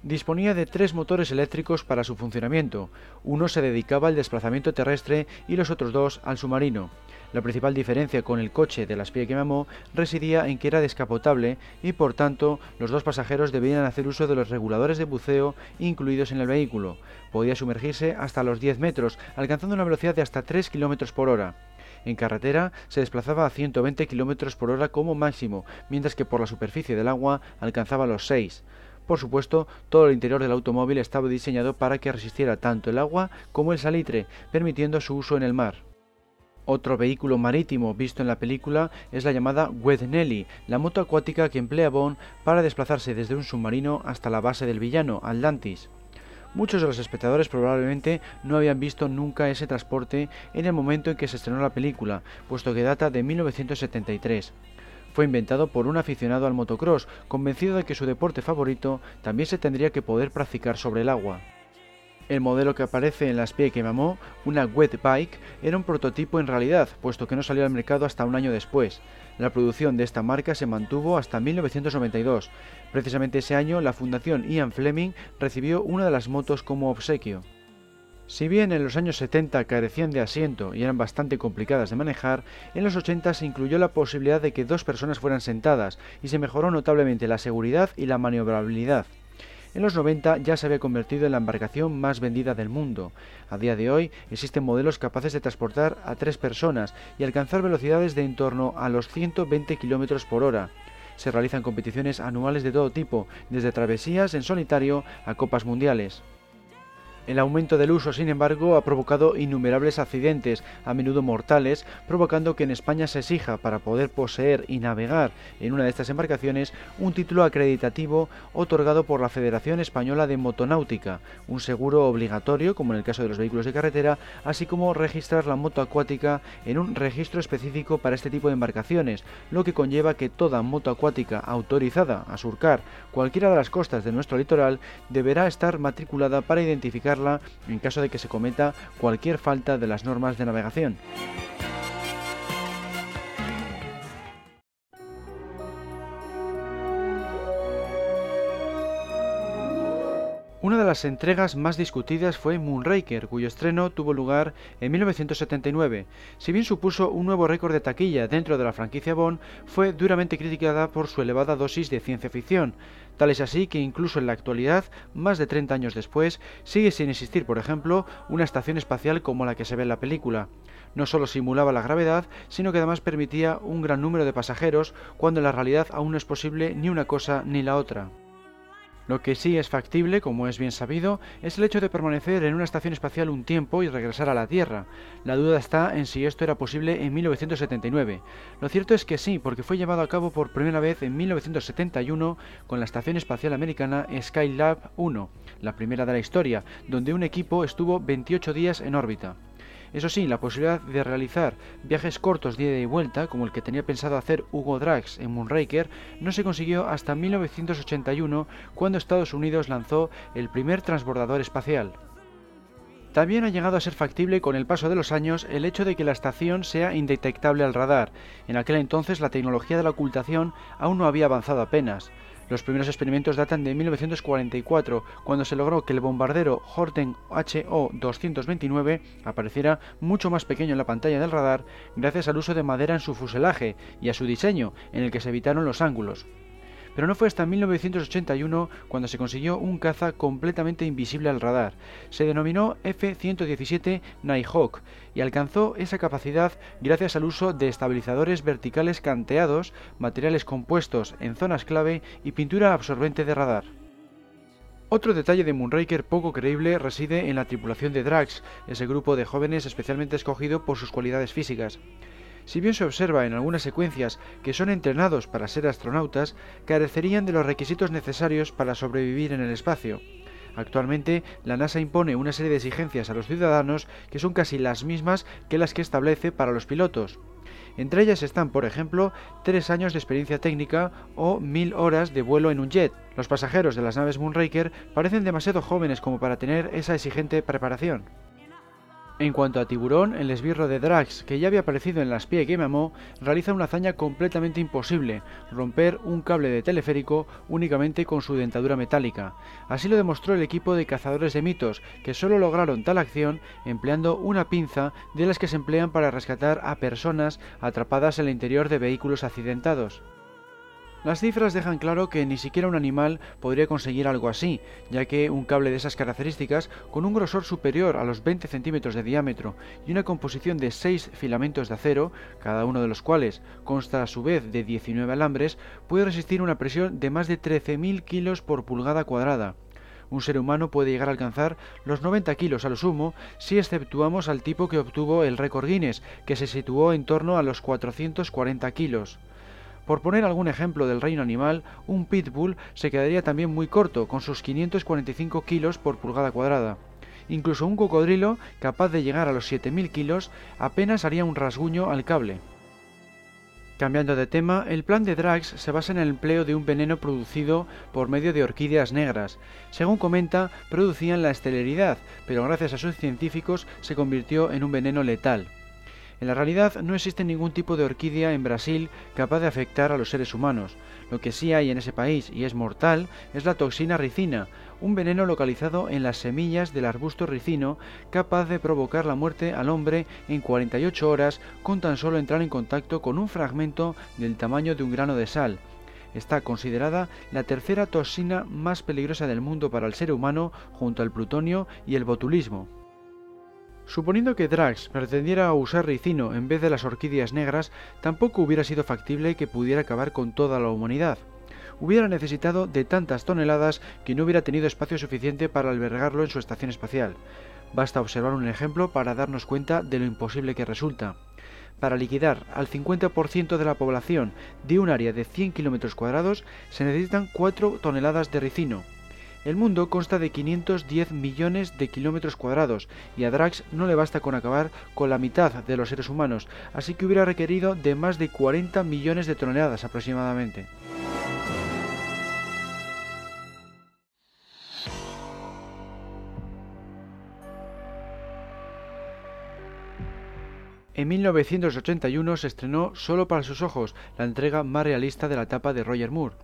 Disponía de tres motores eléctricos para su funcionamiento, uno se dedicaba al desplazamiento terrestre y los otros dos al submarino. La principal diferencia con el coche de la espía que mamó residía en que era descapotable y por tanto los dos pasajeros debían hacer uso de los reguladores de buceo incluidos en el vehículo. Podía sumergirse hasta los 10 metros, alcanzando una velocidad de hasta 3 km por hora. En carretera se desplazaba a 120 km por hora como máximo, mientras que por la superficie del agua alcanzaba los 6. Por supuesto, todo el interior del automóvil estaba diseñado para que resistiera tanto el agua como el salitre, permitiendo su uso en el mar. Otro vehículo marítimo visto en la película es la llamada Wed Nelly, la moto acuática que emplea Bond para desplazarse desde un submarino hasta la base del villano, Atlantis. Muchos de los espectadores probablemente no habían visto nunca ese transporte en el momento en que se estrenó la película, puesto que data de 1973. Fue inventado por un aficionado al motocross, convencido de que su deporte favorito también se tendría que poder practicar sobre el agua. El modelo que aparece en las pie que mamó, una wet bike, era un prototipo en realidad, puesto que no salió al mercado hasta un año después. La producción de esta marca se mantuvo hasta 1992. Precisamente ese año, la Fundación Ian Fleming recibió una de las motos como obsequio. Si bien en los años 70 carecían de asiento y eran bastante complicadas de manejar, en los 80 se incluyó la posibilidad de que dos personas fueran sentadas y se mejoró notablemente la seguridad y la maniobrabilidad. En los 90 ya se había convertido en la embarcación más vendida del mundo. A día de hoy existen modelos capaces de transportar a tres personas y alcanzar velocidades de en torno a los 120 km por hora. Se realizan competiciones anuales de todo tipo, desde travesías en solitario a copas mundiales. El aumento del uso, sin embargo, ha provocado innumerables accidentes, a menudo mortales, provocando que en España se exija para poder poseer y navegar en una de estas embarcaciones un título acreditativo otorgado por la Federación Española de Motonáutica, un seguro obligatorio, como en el caso de los vehículos de carretera, así como registrar la moto acuática en un registro específico para este tipo de embarcaciones, lo que conlleva que toda moto acuática autorizada a surcar cualquiera de las costas de nuestro litoral deberá estar matriculada para identificar en caso de que se cometa cualquier falta de las normas de navegación. Una de las entregas más discutidas fue Moonraker, cuyo estreno tuvo lugar en 1979. Si bien supuso un nuevo récord de taquilla dentro de la franquicia Bond, fue duramente criticada por su elevada dosis de ciencia ficción. Tal es así que incluso en la actualidad, más de 30 años después, sigue sin existir, por ejemplo, una estación espacial como la que se ve en la película. No solo simulaba la gravedad, sino que además permitía un gran número de pasajeros, cuando en la realidad aún no es posible ni una cosa ni la otra. Lo que sí es factible, como es bien sabido, es el hecho de permanecer en una estación espacial un tiempo y regresar a la Tierra. La duda está en si esto era posible en 1979. Lo cierto es que sí, porque fue llevado a cabo por primera vez en 1971 con la Estación Espacial Americana Skylab 1, la primera de la historia, donde un equipo estuvo 28 días en órbita. Eso sí, la posibilidad de realizar viajes cortos de ida y vuelta, como el que tenía pensado hacer Hugo Drax en Moonraker, no se consiguió hasta 1981, cuando Estados Unidos lanzó el primer transbordador espacial. También ha llegado a ser factible con el paso de los años el hecho de que la estación sea indetectable al radar. En aquel entonces la tecnología de la ocultación aún no había avanzado apenas. Los primeros experimentos datan de 1944, cuando se logró que el bombardero Horten HO-229 apareciera mucho más pequeño en la pantalla del radar gracias al uso de madera en su fuselaje y a su diseño, en el que se evitaron los ángulos. Pero no fue hasta 1981 cuando se consiguió un caza completamente invisible al radar. Se denominó F-117 Nighthawk y alcanzó esa capacidad gracias al uso de estabilizadores verticales canteados, materiales compuestos en zonas clave y pintura absorbente de radar. Otro detalle de Moonraker poco creíble reside en la tripulación de Drax, ese grupo de jóvenes especialmente escogido por sus cualidades físicas. Si bien se observa en algunas secuencias que son entrenados para ser astronautas, carecerían de los requisitos necesarios para sobrevivir en el espacio. Actualmente, la NASA impone una serie de exigencias a los ciudadanos que son casi las mismas que las que establece para los pilotos. Entre ellas están, por ejemplo, tres años de experiencia técnica o mil horas de vuelo en un jet. Los pasajeros de las naves Moonraker parecen demasiado jóvenes como para tener esa exigente preparación. En cuanto a Tiburón, el esbirro de Drax, que ya había aparecido en las pie que mamó, realiza una hazaña completamente imposible, romper un cable de teleférico únicamente con su dentadura metálica. Así lo demostró el equipo de cazadores de mitos, que solo lograron tal acción empleando una pinza de las que se emplean para rescatar a personas atrapadas en el interior de vehículos accidentados. Las cifras dejan claro que ni siquiera un animal podría conseguir algo así, ya que un cable de esas características, con un grosor superior a los 20 centímetros de diámetro y una composición de 6 filamentos de acero, cada uno de los cuales consta a su vez de 19 alambres, puede resistir una presión de más de 13.000 kilos por pulgada cuadrada. Un ser humano puede llegar a alcanzar los 90 kilos a lo sumo si exceptuamos al tipo que obtuvo el récord Guinness, que se situó en torno a los 440 kilos. Por poner algún ejemplo del reino animal, un pitbull se quedaría también muy corto, con sus 545 kilos por pulgada cuadrada. Incluso un cocodrilo, capaz de llegar a los 7.000 kilos, apenas haría un rasguño al cable. Cambiando de tema, el plan de Drax se basa en el empleo de un veneno producido por medio de orquídeas negras. Según comenta, producían la estelaridad, pero gracias a sus científicos se convirtió en un veneno letal. En la realidad no existe ningún tipo de orquídea en Brasil capaz de afectar a los seres humanos. Lo que sí hay en ese país y es mortal es la toxina ricina, un veneno localizado en las semillas del arbusto ricino capaz de provocar la muerte al hombre en 48 horas con tan solo entrar en contacto con un fragmento del tamaño de un grano de sal. Está considerada la tercera toxina más peligrosa del mundo para el ser humano junto al plutonio y el botulismo. Suponiendo que Drax pretendiera usar ricino en vez de las orquídeas negras, tampoco hubiera sido factible que pudiera acabar con toda la humanidad. Hubiera necesitado de tantas toneladas que no hubiera tenido espacio suficiente para albergarlo en su estación espacial. Basta observar un ejemplo para darnos cuenta de lo imposible que resulta. Para liquidar al 50% de la población de un área de 100 km cuadrados se necesitan 4 toneladas de ricino, el mundo consta de 510 millones de kilómetros cuadrados y a Drax no le basta con acabar con la mitad de los seres humanos, así que hubiera requerido de más de 40 millones de toneladas aproximadamente. En 1981 se estrenó Solo para sus ojos, la entrega más realista de la etapa de Roger Moore.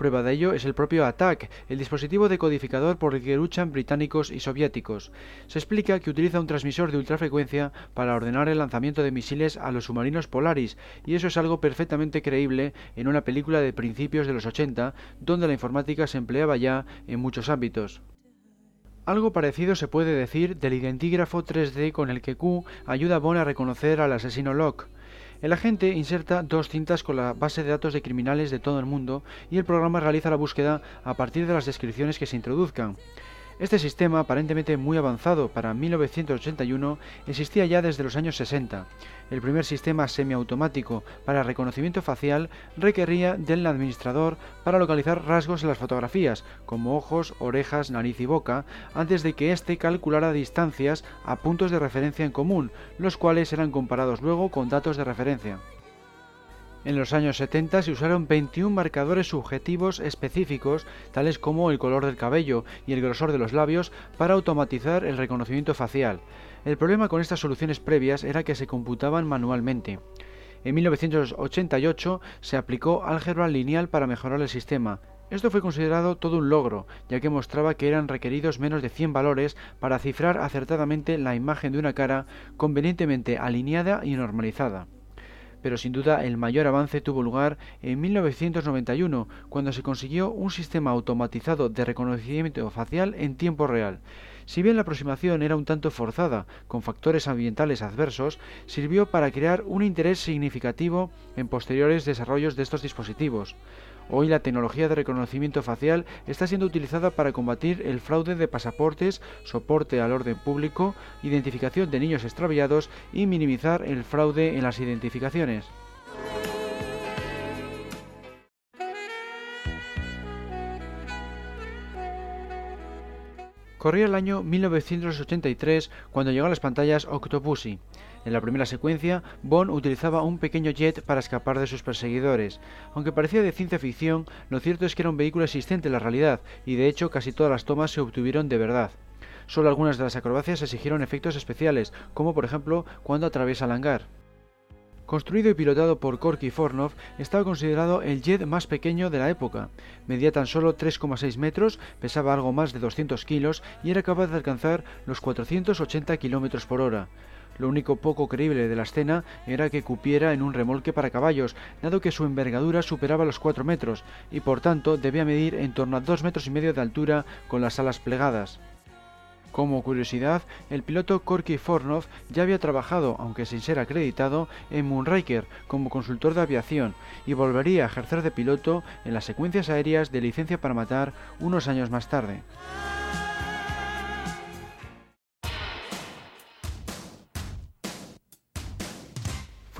Prueba de ello es el propio ATAC, el dispositivo decodificador por el que luchan británicos y soviéticos. Se explica que utiliza un transmisor de ultrafrecuencia para ordenar el lanzamiento de misiles a los submarinos Polaris, y eso es algo perfectamente creíble en una película de principios de los 80, donde la informática se empleaba ya en muchos ámbitos. Algo parecido se puede decir del identigrafo 3D con el que Q ayuda a Bond a reconocer al asesino Locke. El agente inserta dos cintas con la base de datos de criminales de todo el mundo y el programa realiza la búsqueda a partir de las descripciones que se introduzcan. Este sistema, aparentemente muy avanzado para 1981, existía ya desde los años 60. El primer sistema semiautomático para reconocimiento facial requería del administrador para localizar rasgos en las fotografías, como ojos, orejas, nariz y boca, antes de que éste calculara distancias a puntos de referencia en común, los cuales eran comparados luego con datos de referencia. En los años 70 se usaron 21 marcadores subjetivos específicos, tales como el color del cabello y el grosor de los labios, para automatizar el reconocimiento facial. El problema con estas soluciones previas era que se computaban manualmente. En 1988 se aplicó álgebra lineal para mejorar el sistema. Esto fue considerado todo un logro, ya que mostraba que eran requeridos menos de 100 valores para cifrar acertadamente la imagen de una cara convenientemente alineada y normalizada. Pero sin duda el mayor avance tuvo lugar en 1991, cuando se consiguió un sistema automatizado de reconocimiento facial en tiempo real. Si bien la aproximación era un tanto forzada, con factores ambientales adversos, sirvió para crear un interés significativo en posteriores desarrollos de estos dispositivos. Hoy la tecnología de reconocimiento facial está siendo utilizada para combatir el fraude de pasaportes, soporte al orden público, identificación de niños extraviados y minimizar el fraude en las identificaciones. Corría el año 1983 cuando llegó a las pantallas Octopussy. En la primera secuencia, Bond utilizaba un pequeño jet para escapar de sus perseguidores. Aunque parecía de ciencia ficción, lo cierto es que era un vehículo existente en la realidad, y de hecho casi todas las tomas se obtuvieron de verdad. Solo algunas de las acrobacias exigieron efectos especiales, como por ejemplo cuando atraviesa el hangar. Construido y pilotado por Korky Fornov, estaba considerado el jet más pequeño de la época. Medía tan solo 3,6 metros, pesaba algo más de 200 kilos y era capaz de alcanzar los 480 km por hora. Lo único poco creíble de la escena era que cupiera en un remolque para caballos, dado que su envergadura superaba los 4 metros y por tanto debía medir en torno a 2 metros y medio de altura con las alas plegadas. Como curiosidad, el piloto Korky Fornov ya había trabajado, aunque sin ser acreditado, en Moonraker como consultor de aviación y volvería a ejercer de piloto en las secuencias aéreas de licencia para matar unos años más tarde.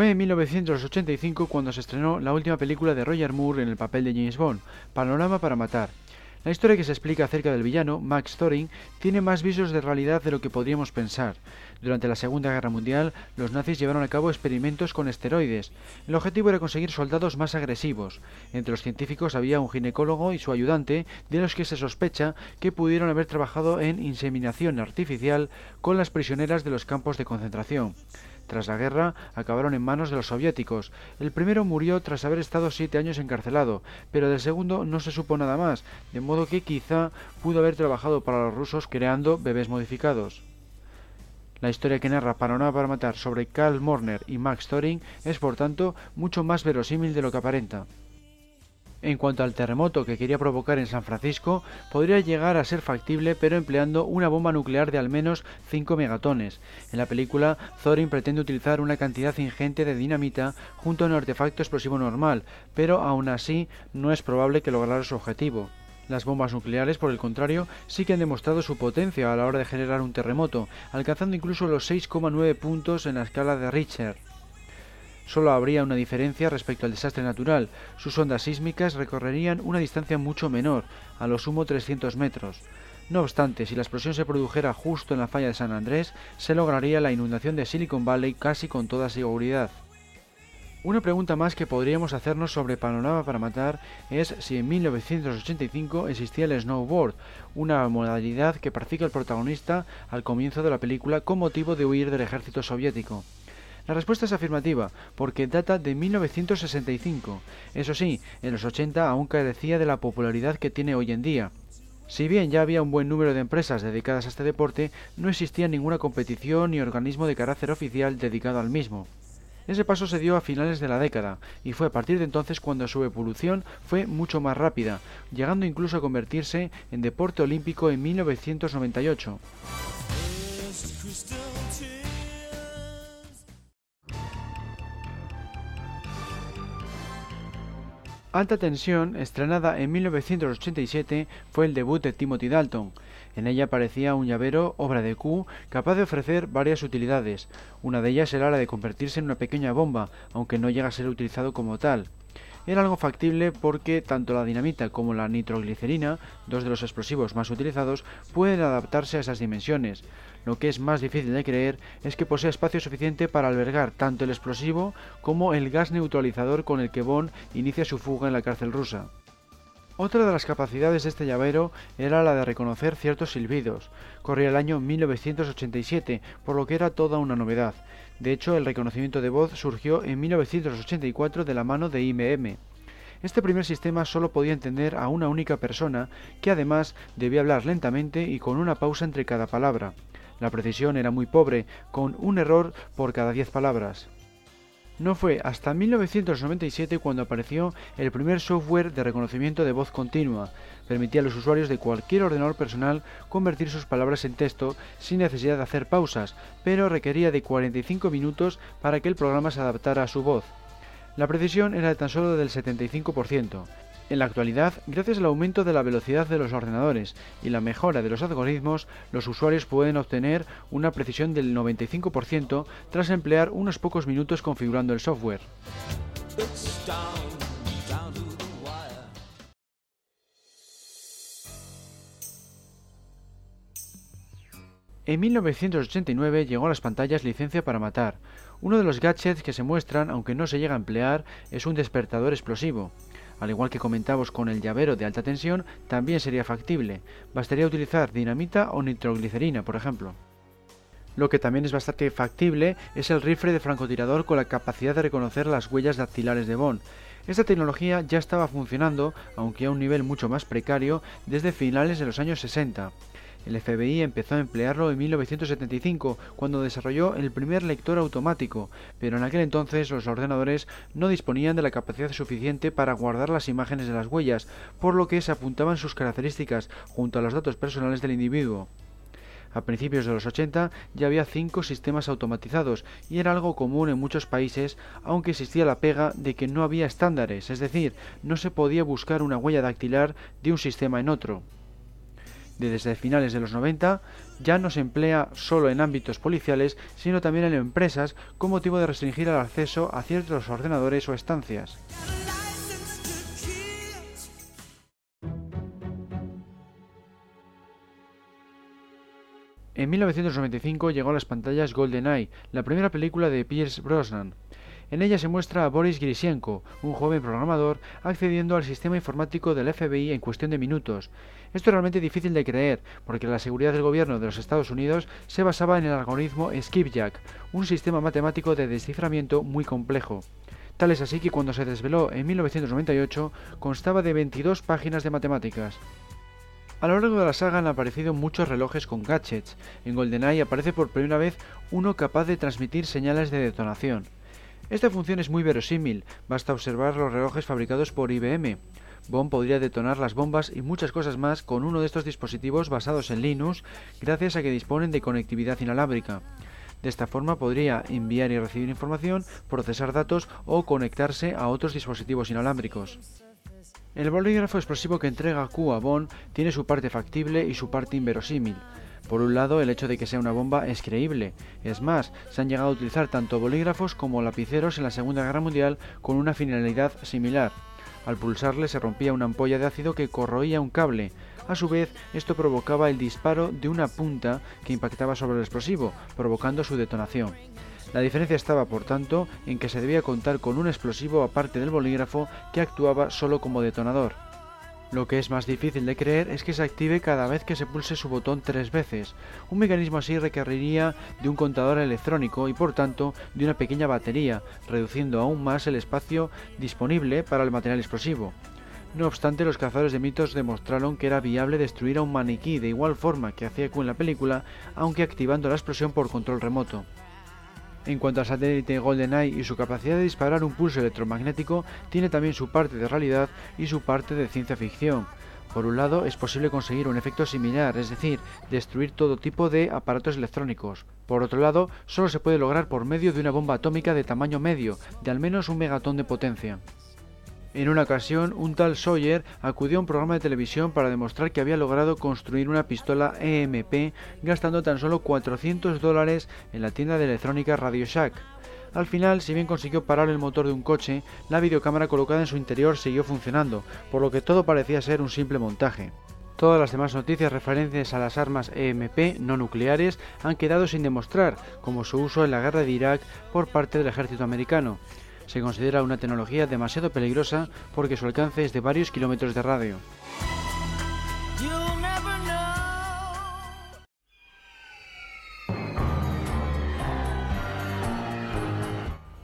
Fue en 1985 cuando se estrenó la última película de Roger Moore en el papel de James Bond, Panorama para Matar, la historia que se explica acerca del villano, Max Thorin, tiene más visos de realidad de lo que podríamos pensar. Durante la Segunda Guerra Mundial, los nazis llevaron a cabo experimentos con esteroides. El objetivo era conseguir soldados más agresivos. Entre los científicos había un ginecólogo y su ayudante, de los que se sospecha que pudieron haber trabajado en inseminación artificial con las prisioneras de los campos de concentración. Tras la guerra, acabaron en manos de los soviéticos. El primero murió tras haber estado siete años encarcelado, pero del segundo no se supo nada más, de modo que quizá pudo haber trabajado para los rusos creando bebés modificados. La historia que narra Panorama para matar sobre Karl Morner y Max Thoring es por tanto mucho más verosímil de lo que aparenta. En cuanto al terremoto que quería provocar en San Francisco, podría llegar a ser factible pero empleando una bomba nuclear de al menos 5 megatones. En la película, Thorin pretende utilizar una cantidad ingente de dinamita junto a un artefacto explosivo normal, pero aún así no es probable que lograra su objetivo. Las bombas nucleares, por el contrario, sí que han demostrado su potencia a la hora de generar un terremoto, alcanzando incluso los 6,9 puntos en la escala de Richter. Solo habría una diferencia respecto al desastre natural. Sus ondas sísmicas recorrerían una distancia mucho menor, a lo sumo 300 metros. No obstante, si la explosión se produjera justo en la falla de San Andrés, se lograría la inundación de Silicon Valley casi con toda seguridad. Una pregunta más que podríamos hacernos sobre Panorama para Matar es si en 1985 existía el snowboard, una modalidad que practica el protagonista al comienzo de la película con motivo de huir del ejército soviético. La respuesta es afirmativa, porque data de 1965. Eso sí, en los 80 aún carecía de la popularidad que tiene hoy en día. Si bien ya había un buen número de empresas dedicadas a este deporte, no existía ninguna competición ni organismo de carácter oficial dedicado al mismo. Ese paso se dio a finales de la década, y fue a partir de entonces cuando su evolución fue mucho más rápida, llegando incluso a convertirse en deporte olímpico en 1998. Alta Tensión, estrenada en 1987, fue el debut de Timothy Dalton. En ella aparecía un llavero, obra de Q, capaz de ofrecer varias utilidades. Una de ellas era la de convertirse en una pequeña bomba, aunque no llega a ser utilizado como tal. Era algo factible porque tanto la dinamita como la nitroglicerina, dos de los explosivos más utilizados, pueden adaptarse a esas dimensiones. Lo que es más difícil de creer es que posea espacio suficiente para albergar tanto el explosivo como el gas neutralizador con el que Bond inicia su fuga en la cárcel rusa. Otra de las capacidades de este llavero era la de reconocer ciertos silbidos. Corría el año 1987, por lo que era toda una novedad. De hecho, el reconocimiento de voz surgió en 1984 de la mano de IMM. Este primer sistema solo podía entender a una única persona, que además debía hablar lentamente y con una pausa entre cada palabra. La precisión era muy pobre, con un error por cada diez palabras. No fue hasta 1997 cuando apareció el primer software de reconocimiento de voz continua. Permitía a los usuarios de cualquier ordenador personal convertir sus palabras en texto sin necesidad de hacer pausas, pero requería de 45 minutos para que el programa se adaptara a su voz. La precisión era tan solo del 75%. En la actualidad, gracias al aumento de la velocidad de los ordenadores y la mejora de los algoritmos, los usuarios pueden obtener una precisión del 95% tras emplear unos pocos minutos configurando el software. En 1989 llegó a las pantallas Licencia para Matar. Uno de los gadgets que se muestran, aunque no se llega a emplear, es un despertador explosivo. Al igual que comentamos con el llavero de alta tensión, también sería factible. Bastaría utilizar dinamita o nitroglicerina, por ejemplo. Lo que también es bastante factible es el rifle de francotirador con la capacidad de reconocer las huellas dactilares de Bond. Esta tecnología ya estaba funcionando, aunque a un nivel mucho más precario, desde finales de los años 60. El FBI empezó a emplearlo en 1975, cuando desarrolló el primer lector automático, pero en aquel entonces los ordenadores no disponían de la capacidad suficiente para guardar las imágenes de las huellas, por lo que se apuntaban sus características junto a los datos personales del individuo. A principios de los 80 ya había cinco sistemas automatizados y era algo común en muchos países, aunque existía la pega de que no había estándares, es decir, no se podía buscar una huella dactilar de un sistema en otro desde finales de los 90 ya no se emplea solo en ámbitos policiales, sino también en empresas con motivo de restringir el acceso a ciertos ordenadores o estancias. En 1995 llegó a las pantallas GoldenEye, la primera película de Pierce Brosnan. En ella se muestra a Boris Grishenko, un joven programador, accediendo al sistema informático del FBI en cuestión de minutos. Esto es realmente difícil de creer, porque la seguridad del gobierno de los Estados Unidos se basaba en el algoritmo Skipjack, un sistema matemático de desciframiento muy complejo. Tal es así que cuando se desveló en 1998 constaba de 22 páginas de matemáticas. A lo largo de la saga han aparecido muchos relojes con gadgets. En GoldenEye aparece por primera vez uno capaz de transmitir señales de detonación. Esta función es muy verosímil, basta observar los relojes fabricados por IBM. Bond podría detonar las bombas y muchas cosas más con uno de estos dispositivos basados en Linux gracias a que disponen de conectividad inalámbrica. De esta forma podría enviar y recibir información, procesar datos o conectarse a otros dispositivos inalámbricos. El bolígrafo explosivo que entrega Q a Bond tiene su parte factible y su parte inverosímil. Por un lado, el hecho de que sea una bomba es creíble. Es más, se han llegado a utilizar tanto bolígrafos como lapiceros en la Segunda Guerra Mundial con una finalidad similar. Al pulsarle se rompía una ampolla de ácido que corroía un cable. A su vez, esto provocaba el disparo de una punta que impactaba sobre el explosivo, provocando su detonación. La diferencia estaba, por tanto, en que se debía contar con un explosivo aparte del bolígrafo que actuaba solo como detonador. Lo que es más difícil de creer es que se active cada vez que se pulse su botón tres veces. Un mecanismo así requeriría de un contador electrónico y por tanto de una pequeña batería, reduciendo aún más el espacio disponible para el material explosivo. No obstante, los cazadores de mitos demostraron que era viable destruir a un maniquí de igual forma que hacía Q en la película, aunque activando la explosión por control remoto. En cuanto al satélite GoldenEye y su capacidad de disparar un pulso electromagnético, tiene también su parte de realidad y su parte de ciencia ficción. Por un lado, es posible conseguir un efecto similar, es decir, destruir todo tipo de aparatos electrónicos. Por otro lado, solo se puede lograr por medio de una bomba atómica de tamaño medio, de al menos un megatón de potencia. En una ocasión, un tal Sawyer acudió a un programa de televisión para demostrar que había logrado construir una pistola EMP gastando tan solo 400 dólares en la tienda de electrónica Radio Shack. Al final, si bien consiguió parar el motor de un coche, la videocámara colocada en su interior siguió funcionando, por lo que todo parecía ser un simple montaje. Todas las demás noticias referentes a las armas EMP no nucleares han quedado sin demostrar, como su uso en la guerra de Irak por parte del ejército americano se considera una tecnología demasiado peligrosa porque su alcance es de varios kilómetros de radio.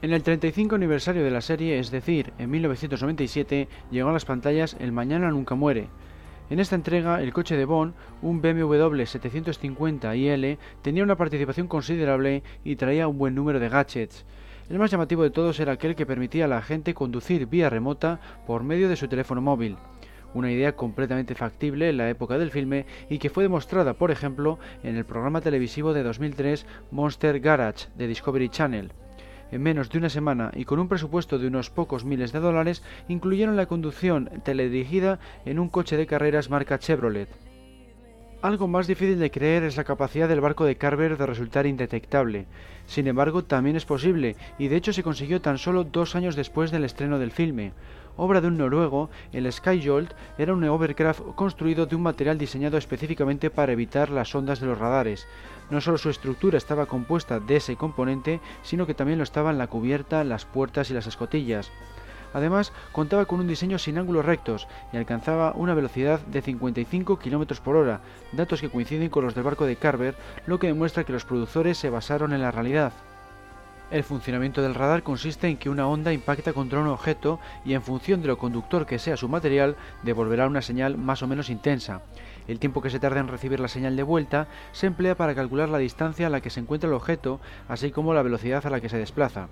En el 35 aniversario de la serie, es decir, en 1997, llegó a las pantallas El Mañana Nunca Muere. En esta entrega, el coche de Bond, un BMW 750 IL, tenía una participación considerable y traía un buen número de gadgets. El más llamativo de todos era aquel que permitía a la gente conducir vía remota por medio de su teléfono móvil una idea completamente factible en la época del filme y que fue demostrada, por ejemplo, en el programa televisivo de 2003 Monster Garage de Discovery Channel. En menos de una semana y con un presupuesto de unos pocos miles de dólares, incluyeron la conducción teledirigida en un coche de carreras marca Chevrolet. Algo más difícil de creer es la capacidad del barco de Carver de resultar indetectable. Sin embargo, también es posible, y de hecho se consiguió tan solo dos años después del estreno del filme. Obra de un noruego, el Skyjolt era un overcraft construido de un material diseñado específicamente para evitar las ondas de los radares. No solo su estructura estaba compuesta de ese componente, sino que también lo estaban la cubierta, las puertas y las escotillas. Además, contaba con un diseño sin ángulos rectos y alcanzaba una velocidad de 55 km por hora, datos que coinciden con los del barco de Carver, lo que demuestra que los productores se basaron en la realidad. El funcionamiento del radar consiste en que una onda impacta contra un objeto y en función de lo conductor que sea su material devolverá una señal más o menos intensa. El tiempo que se tarda en recibir la señal de vuelta se emplea para calcular la distancia a la que se encuentra el objeto, así como la velocidad a la que se desplaza.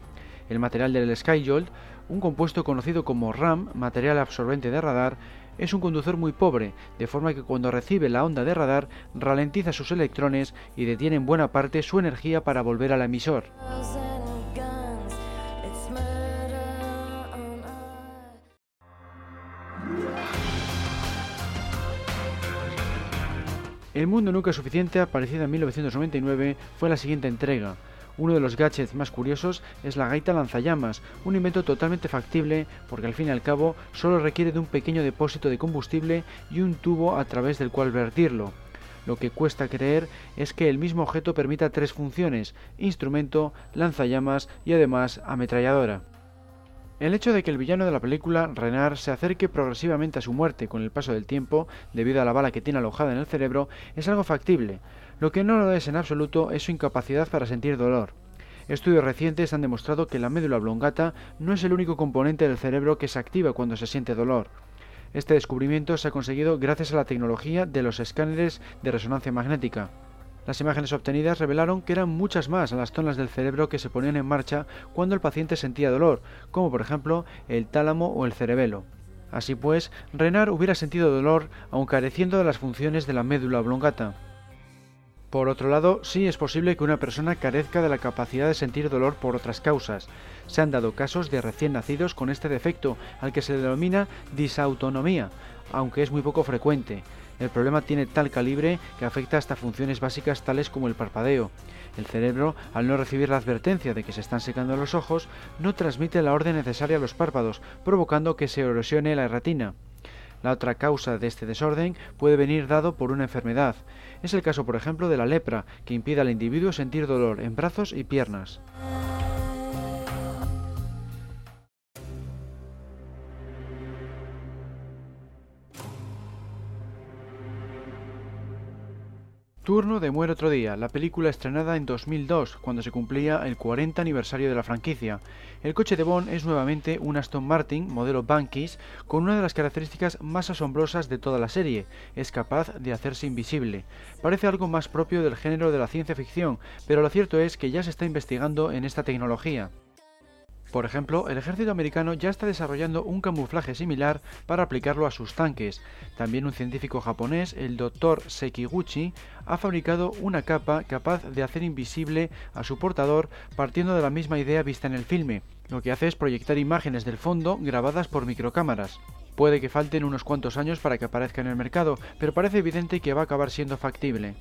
El material del Skyjolt, un compuesto conocido como RAM, material absorbente de radar, es un conductor muy pobre, de forma que cuando recibe la onda de radar ralentiza sus electrones y detiene en buena parte su energía para volver al emisor. El mundo nunca suficiente, aparecida en 1999, fue la siguiente entrega. Uno de los gadgets más curiosos es la gaita lanzallamas, un invento totalmente factible porque al fin y al cabo solo requiere de un pequeño depósito de combustible y un tubo a través del cual vertirlo. Lo que cuesta creer es que el mismo objeto permita tres funciones, instrumento, lanzallamas y además ametralladora. El hecho de que el villano de la película, Renard, se acerque progresivamente a su muerte con el paso del tiempo, debido a la bala que tiene alojada en el cerebro, es algo factible, lo que no lo es en absoluto es su incapacidad para sentir dolor. Estudios recientes han demostrado que la médula oblongata no es el único componente del cerebro que se activa cuando se siente dolor. Este descubrimiento se ha conseguido gracias a la tecnología de los escáneres de resonancia magnética. Las imágenes obtenidas revelaron que eran muchas más las zonas del cerebro que se ponían en marcha cuando el paciente sentía dolor, como por ejemplo el tálamo o el cerebelo. Así pues, Renard hubiera sentido dolor aun careciendo de las funciones de la médula oblongata. Por otro lado, sí es posible que una persona carezca de la capacidad de sentir dolor por otras causas. Se han dado casos de recién nacidos con este defecto, al que se denomina disautonomía, aunque es muy poco frecuente. El problema tiene tal calibre que afecta hasta funciones básicas tales como el parpadeo. El cerebro, al no recibir la advertencia de que se están secando los ojos, no transmite la orden necesaria a los párpados, provocando que se erosione la retina. La otra causa de este desorden puede venir dado por una enfermedad. Es el caso, por ejemplo, de la lepra, que impide al individuo sentir dolor en brazos y piernas. Turno de Muere otro día, la película estrenada en 2002, cuando se cumplía el 40 aniversario de la franquicia. El coche de Bond es nuevamente un Aston Martin modelo Bankis con una de las características más asombrosas de toda la serie, es capaz de hacerse invisible. Parece algo más propio del género de la ciencia ficción, pero lo cierto es que ya se está investigando en esta tecnología. Por ejemplo, el ejército americano ya está desarrollando un camuflaje similar para aplicarlo a sus tanques. También un científico japonés, el Dr. Sekiguchi, ha fabricado una capa capaz de hacer invisible a su portador partiendo de la misma idea vista en el filme. Lo que hace es proyectar imágenes del fondo grabadas por microcámaras. Puede que falten unos cuantos años para que aparezca en el mercado, pero parece evidente que va a acabar siendo factible.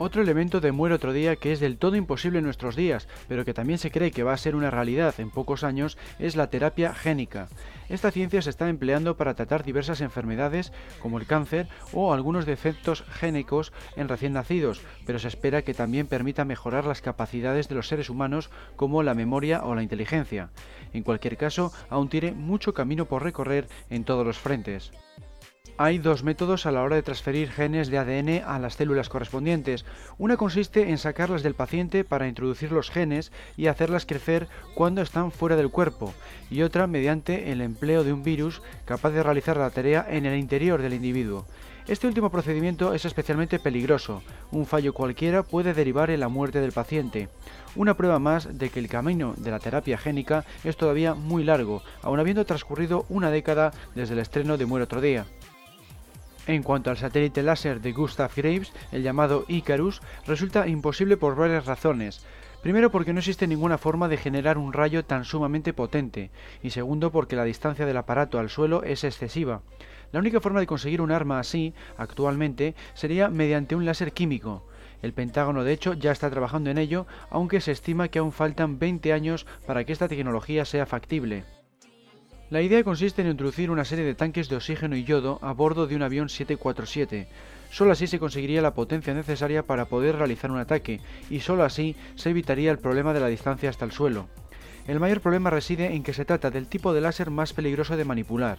Otro elemento de Muere otro día que es del todo imposible en nuestros días, pero que también se cree que va a ser una realidad en pocos años, es la terapia génica. Esta ciencia se está empleando para tratar diversas enfermedades como el cáncer o algunos defectos génicos en recién nacidos, pero se espera que también permita mejorar las capacidades de los seres humanos como la memoria o la inteligencia. En cualquier caso, aún tiene mucho camino por recorrer en todos los frentes. Hay dos métodos a la hora de transferir genes de ADN a las células correspondientes. Una consiste en sacarlas del paciente para introducir los genes y hacerlas crecer cuando están fuera del cuerpo, y otra mediante el empleo de un virus capaz de realizar la tarea en el interior del individuo. Este último procedimiento es especialmente peligroso. Un fallo cualquiera puede derivar en la muerte del paciente. Una prueba más de que el camino de la terapia génica es todavía muy largo, aun habiendo transcurrido una década desde el estreno de Muere otro día. En cuanto al satélite láser de Gustav Graves, el llamado Icarus, resulta imposible por varias razones. Primero porque no existe ninguna forma de generar un rayo tan sumamente potente, y segundo porque la distancia del aparato al suelo es excesiva. La única forma de conseguir un arma así, actualmente, sería mediante un láser químico. El Pentágono, de hecho, ya está trabajando en ello, aunque se estima que aún faltan 20 años para que esta tecnología sea factible. La idea consiste en introducir una serie de tanques de oxígeno y yodo a bordo de un avión 747. Solo así se conseguiría la potencia necesaria para poder realizar un ataque, y solo así se evitaría el problema de la distancia hasta el suelo. El mayor problema reside en que se trata del tipo de láser más peligroso de manipular.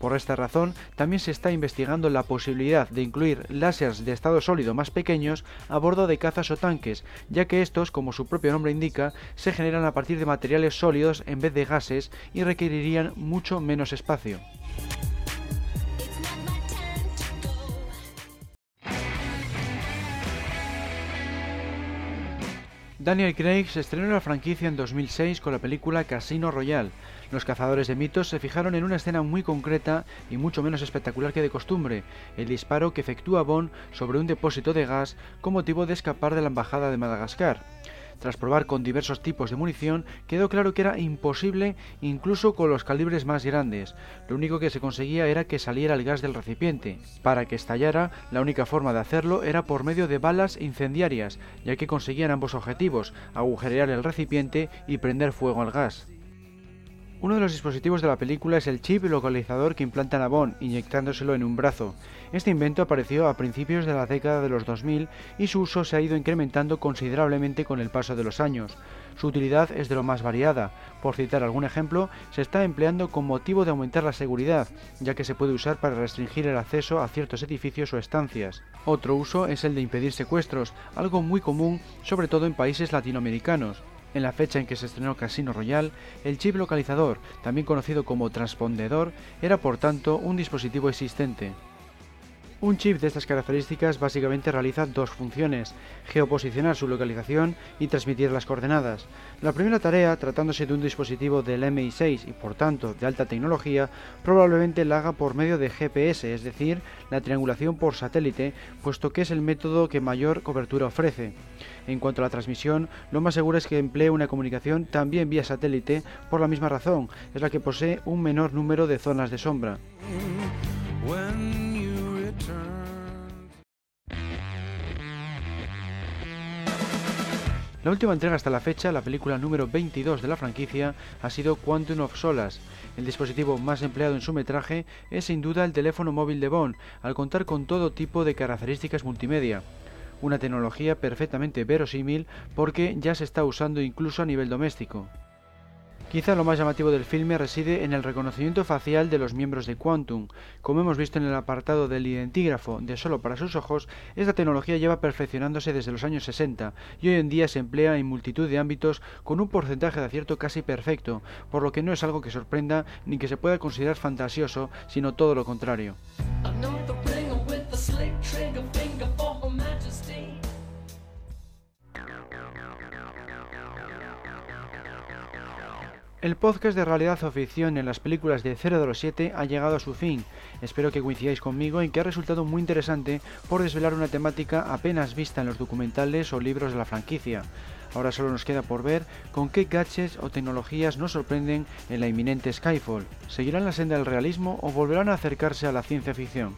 Por esta razón, también se está investigando la posibilidad de incluir láseres de estado sólido más pequeños a bordo de cazas o tanques, ya que estos, como su propio nombre indica, se generan a partir de materiales sólidos en vez de gases y requerirían mucho menos espacio. Daniel Craig se estrenó en la franquicia en 2006 con la película Casino Royale. Los cazadores de mitos se fijaron en una escena muy concreta y mucho menos espectacular que de costumbre, el disparo que efectúa Bond sobre un depósito de gas con motivo de escapar de la embajada de Madagascar. Tras probar con diversos tipos de munición, quedó claro que era imposible incluso con los calibres más grandes. Lo único que se conseguía era que saliera el gas del recipiente. Para que estallara, la única forma de hacerlo era por medio de balas incendiarias, ya que conseguían ambos objetivos, agujerear el recipiente y prender fuego al gas. Uno de los dispositivos de la película es el chip localizador que implanta a Bond, inyectándoselo en un brazo. Este invento apareció a principios de la década de los 2000 y su uso se ha ido incrementando considerablemente con el paso de los años. Su utilidad es de lo más variada. Por citar algún ejemplo, se está empleando con motivo de aumentar la seguridad, ya que se puede usar para restringir el acceso a ciertos edificios o estancias. Otro uso es el de impedir secuestros, algo muy común sobre todo en países latinoamericanos. En la fecha en que se estrenó Casino Royale, el chip localizador, también conocido como transpondedor, era por tanto un dispositivo existente. Un chip de estas características básicamente realiza dos funciones, geoposicionar su localización y transmitir las coordenadas. La primera tarea, tratándose de un dispositivo del MI6 y por tanto de alta tecnología, probablemente la haga por medio de GPS, es decir, la triangulación por satélite, puesto que es el método que mayor cobertura ofrece. En cuanto a la transmisión, lo más seguro es que emplee una comunicación también vía satélite por la misma razón, es la que posee un menor número de zonas de sombra. La última entrega hasta la fecha, la película número 22 de la franquicia, ha sido Quantum of Solace. El dispositivo más empleado en su metraje es sin duda el teléfono móvil de Bond, al contar con todo tipo de características multimedia. Una tecnología perfectamente verosímil porque ya se está usando incluso a nivel doméstico. Quizá lo más llamativo del filme reside en el reconocimiento facial de los miembros de Quantum. Como hemos visto en el apartado del identigrafo de solo para sus ojos, esta tecnología lleva perfeccionándose desde los años 60 y hoy en día se emplea en multitud de ámbitos con un porcentaje de acierto casi perfecto, por lo que no es algo que sorprenda ni que se pueda considerar fantasioso, sino todo lo contrario. El podcast de realidad o ficción en las películas de 007 ha llegado a su fin. Espero que coincidáis conmigo en que ha resultado muy interesante por desvelar una temática apenas vista en los documentales o libros de la franquicia. Ahora solo nos queda por ver con qué gadgets o tecnologías nos sorprenden en la inminente Skyfall. ¿Seguirán la senda del realismo o volverán a acercarse a la ciencia ficción?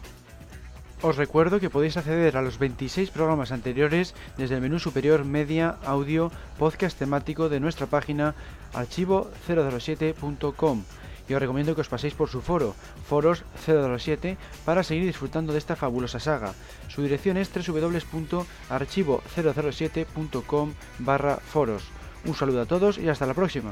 Os recuerdo que podéis acceder a los 26 programas anteriores desde el menú superior Media, Audio, Podcast temático de nuestra página archivo007.com y os recomiendo que os paséis por su foro, Foros 007, para seguir disfrutando de esta fabulosa saga. Su dirección es www.archivo007.com barra foros. Un saludo a todos y hasta la próxima.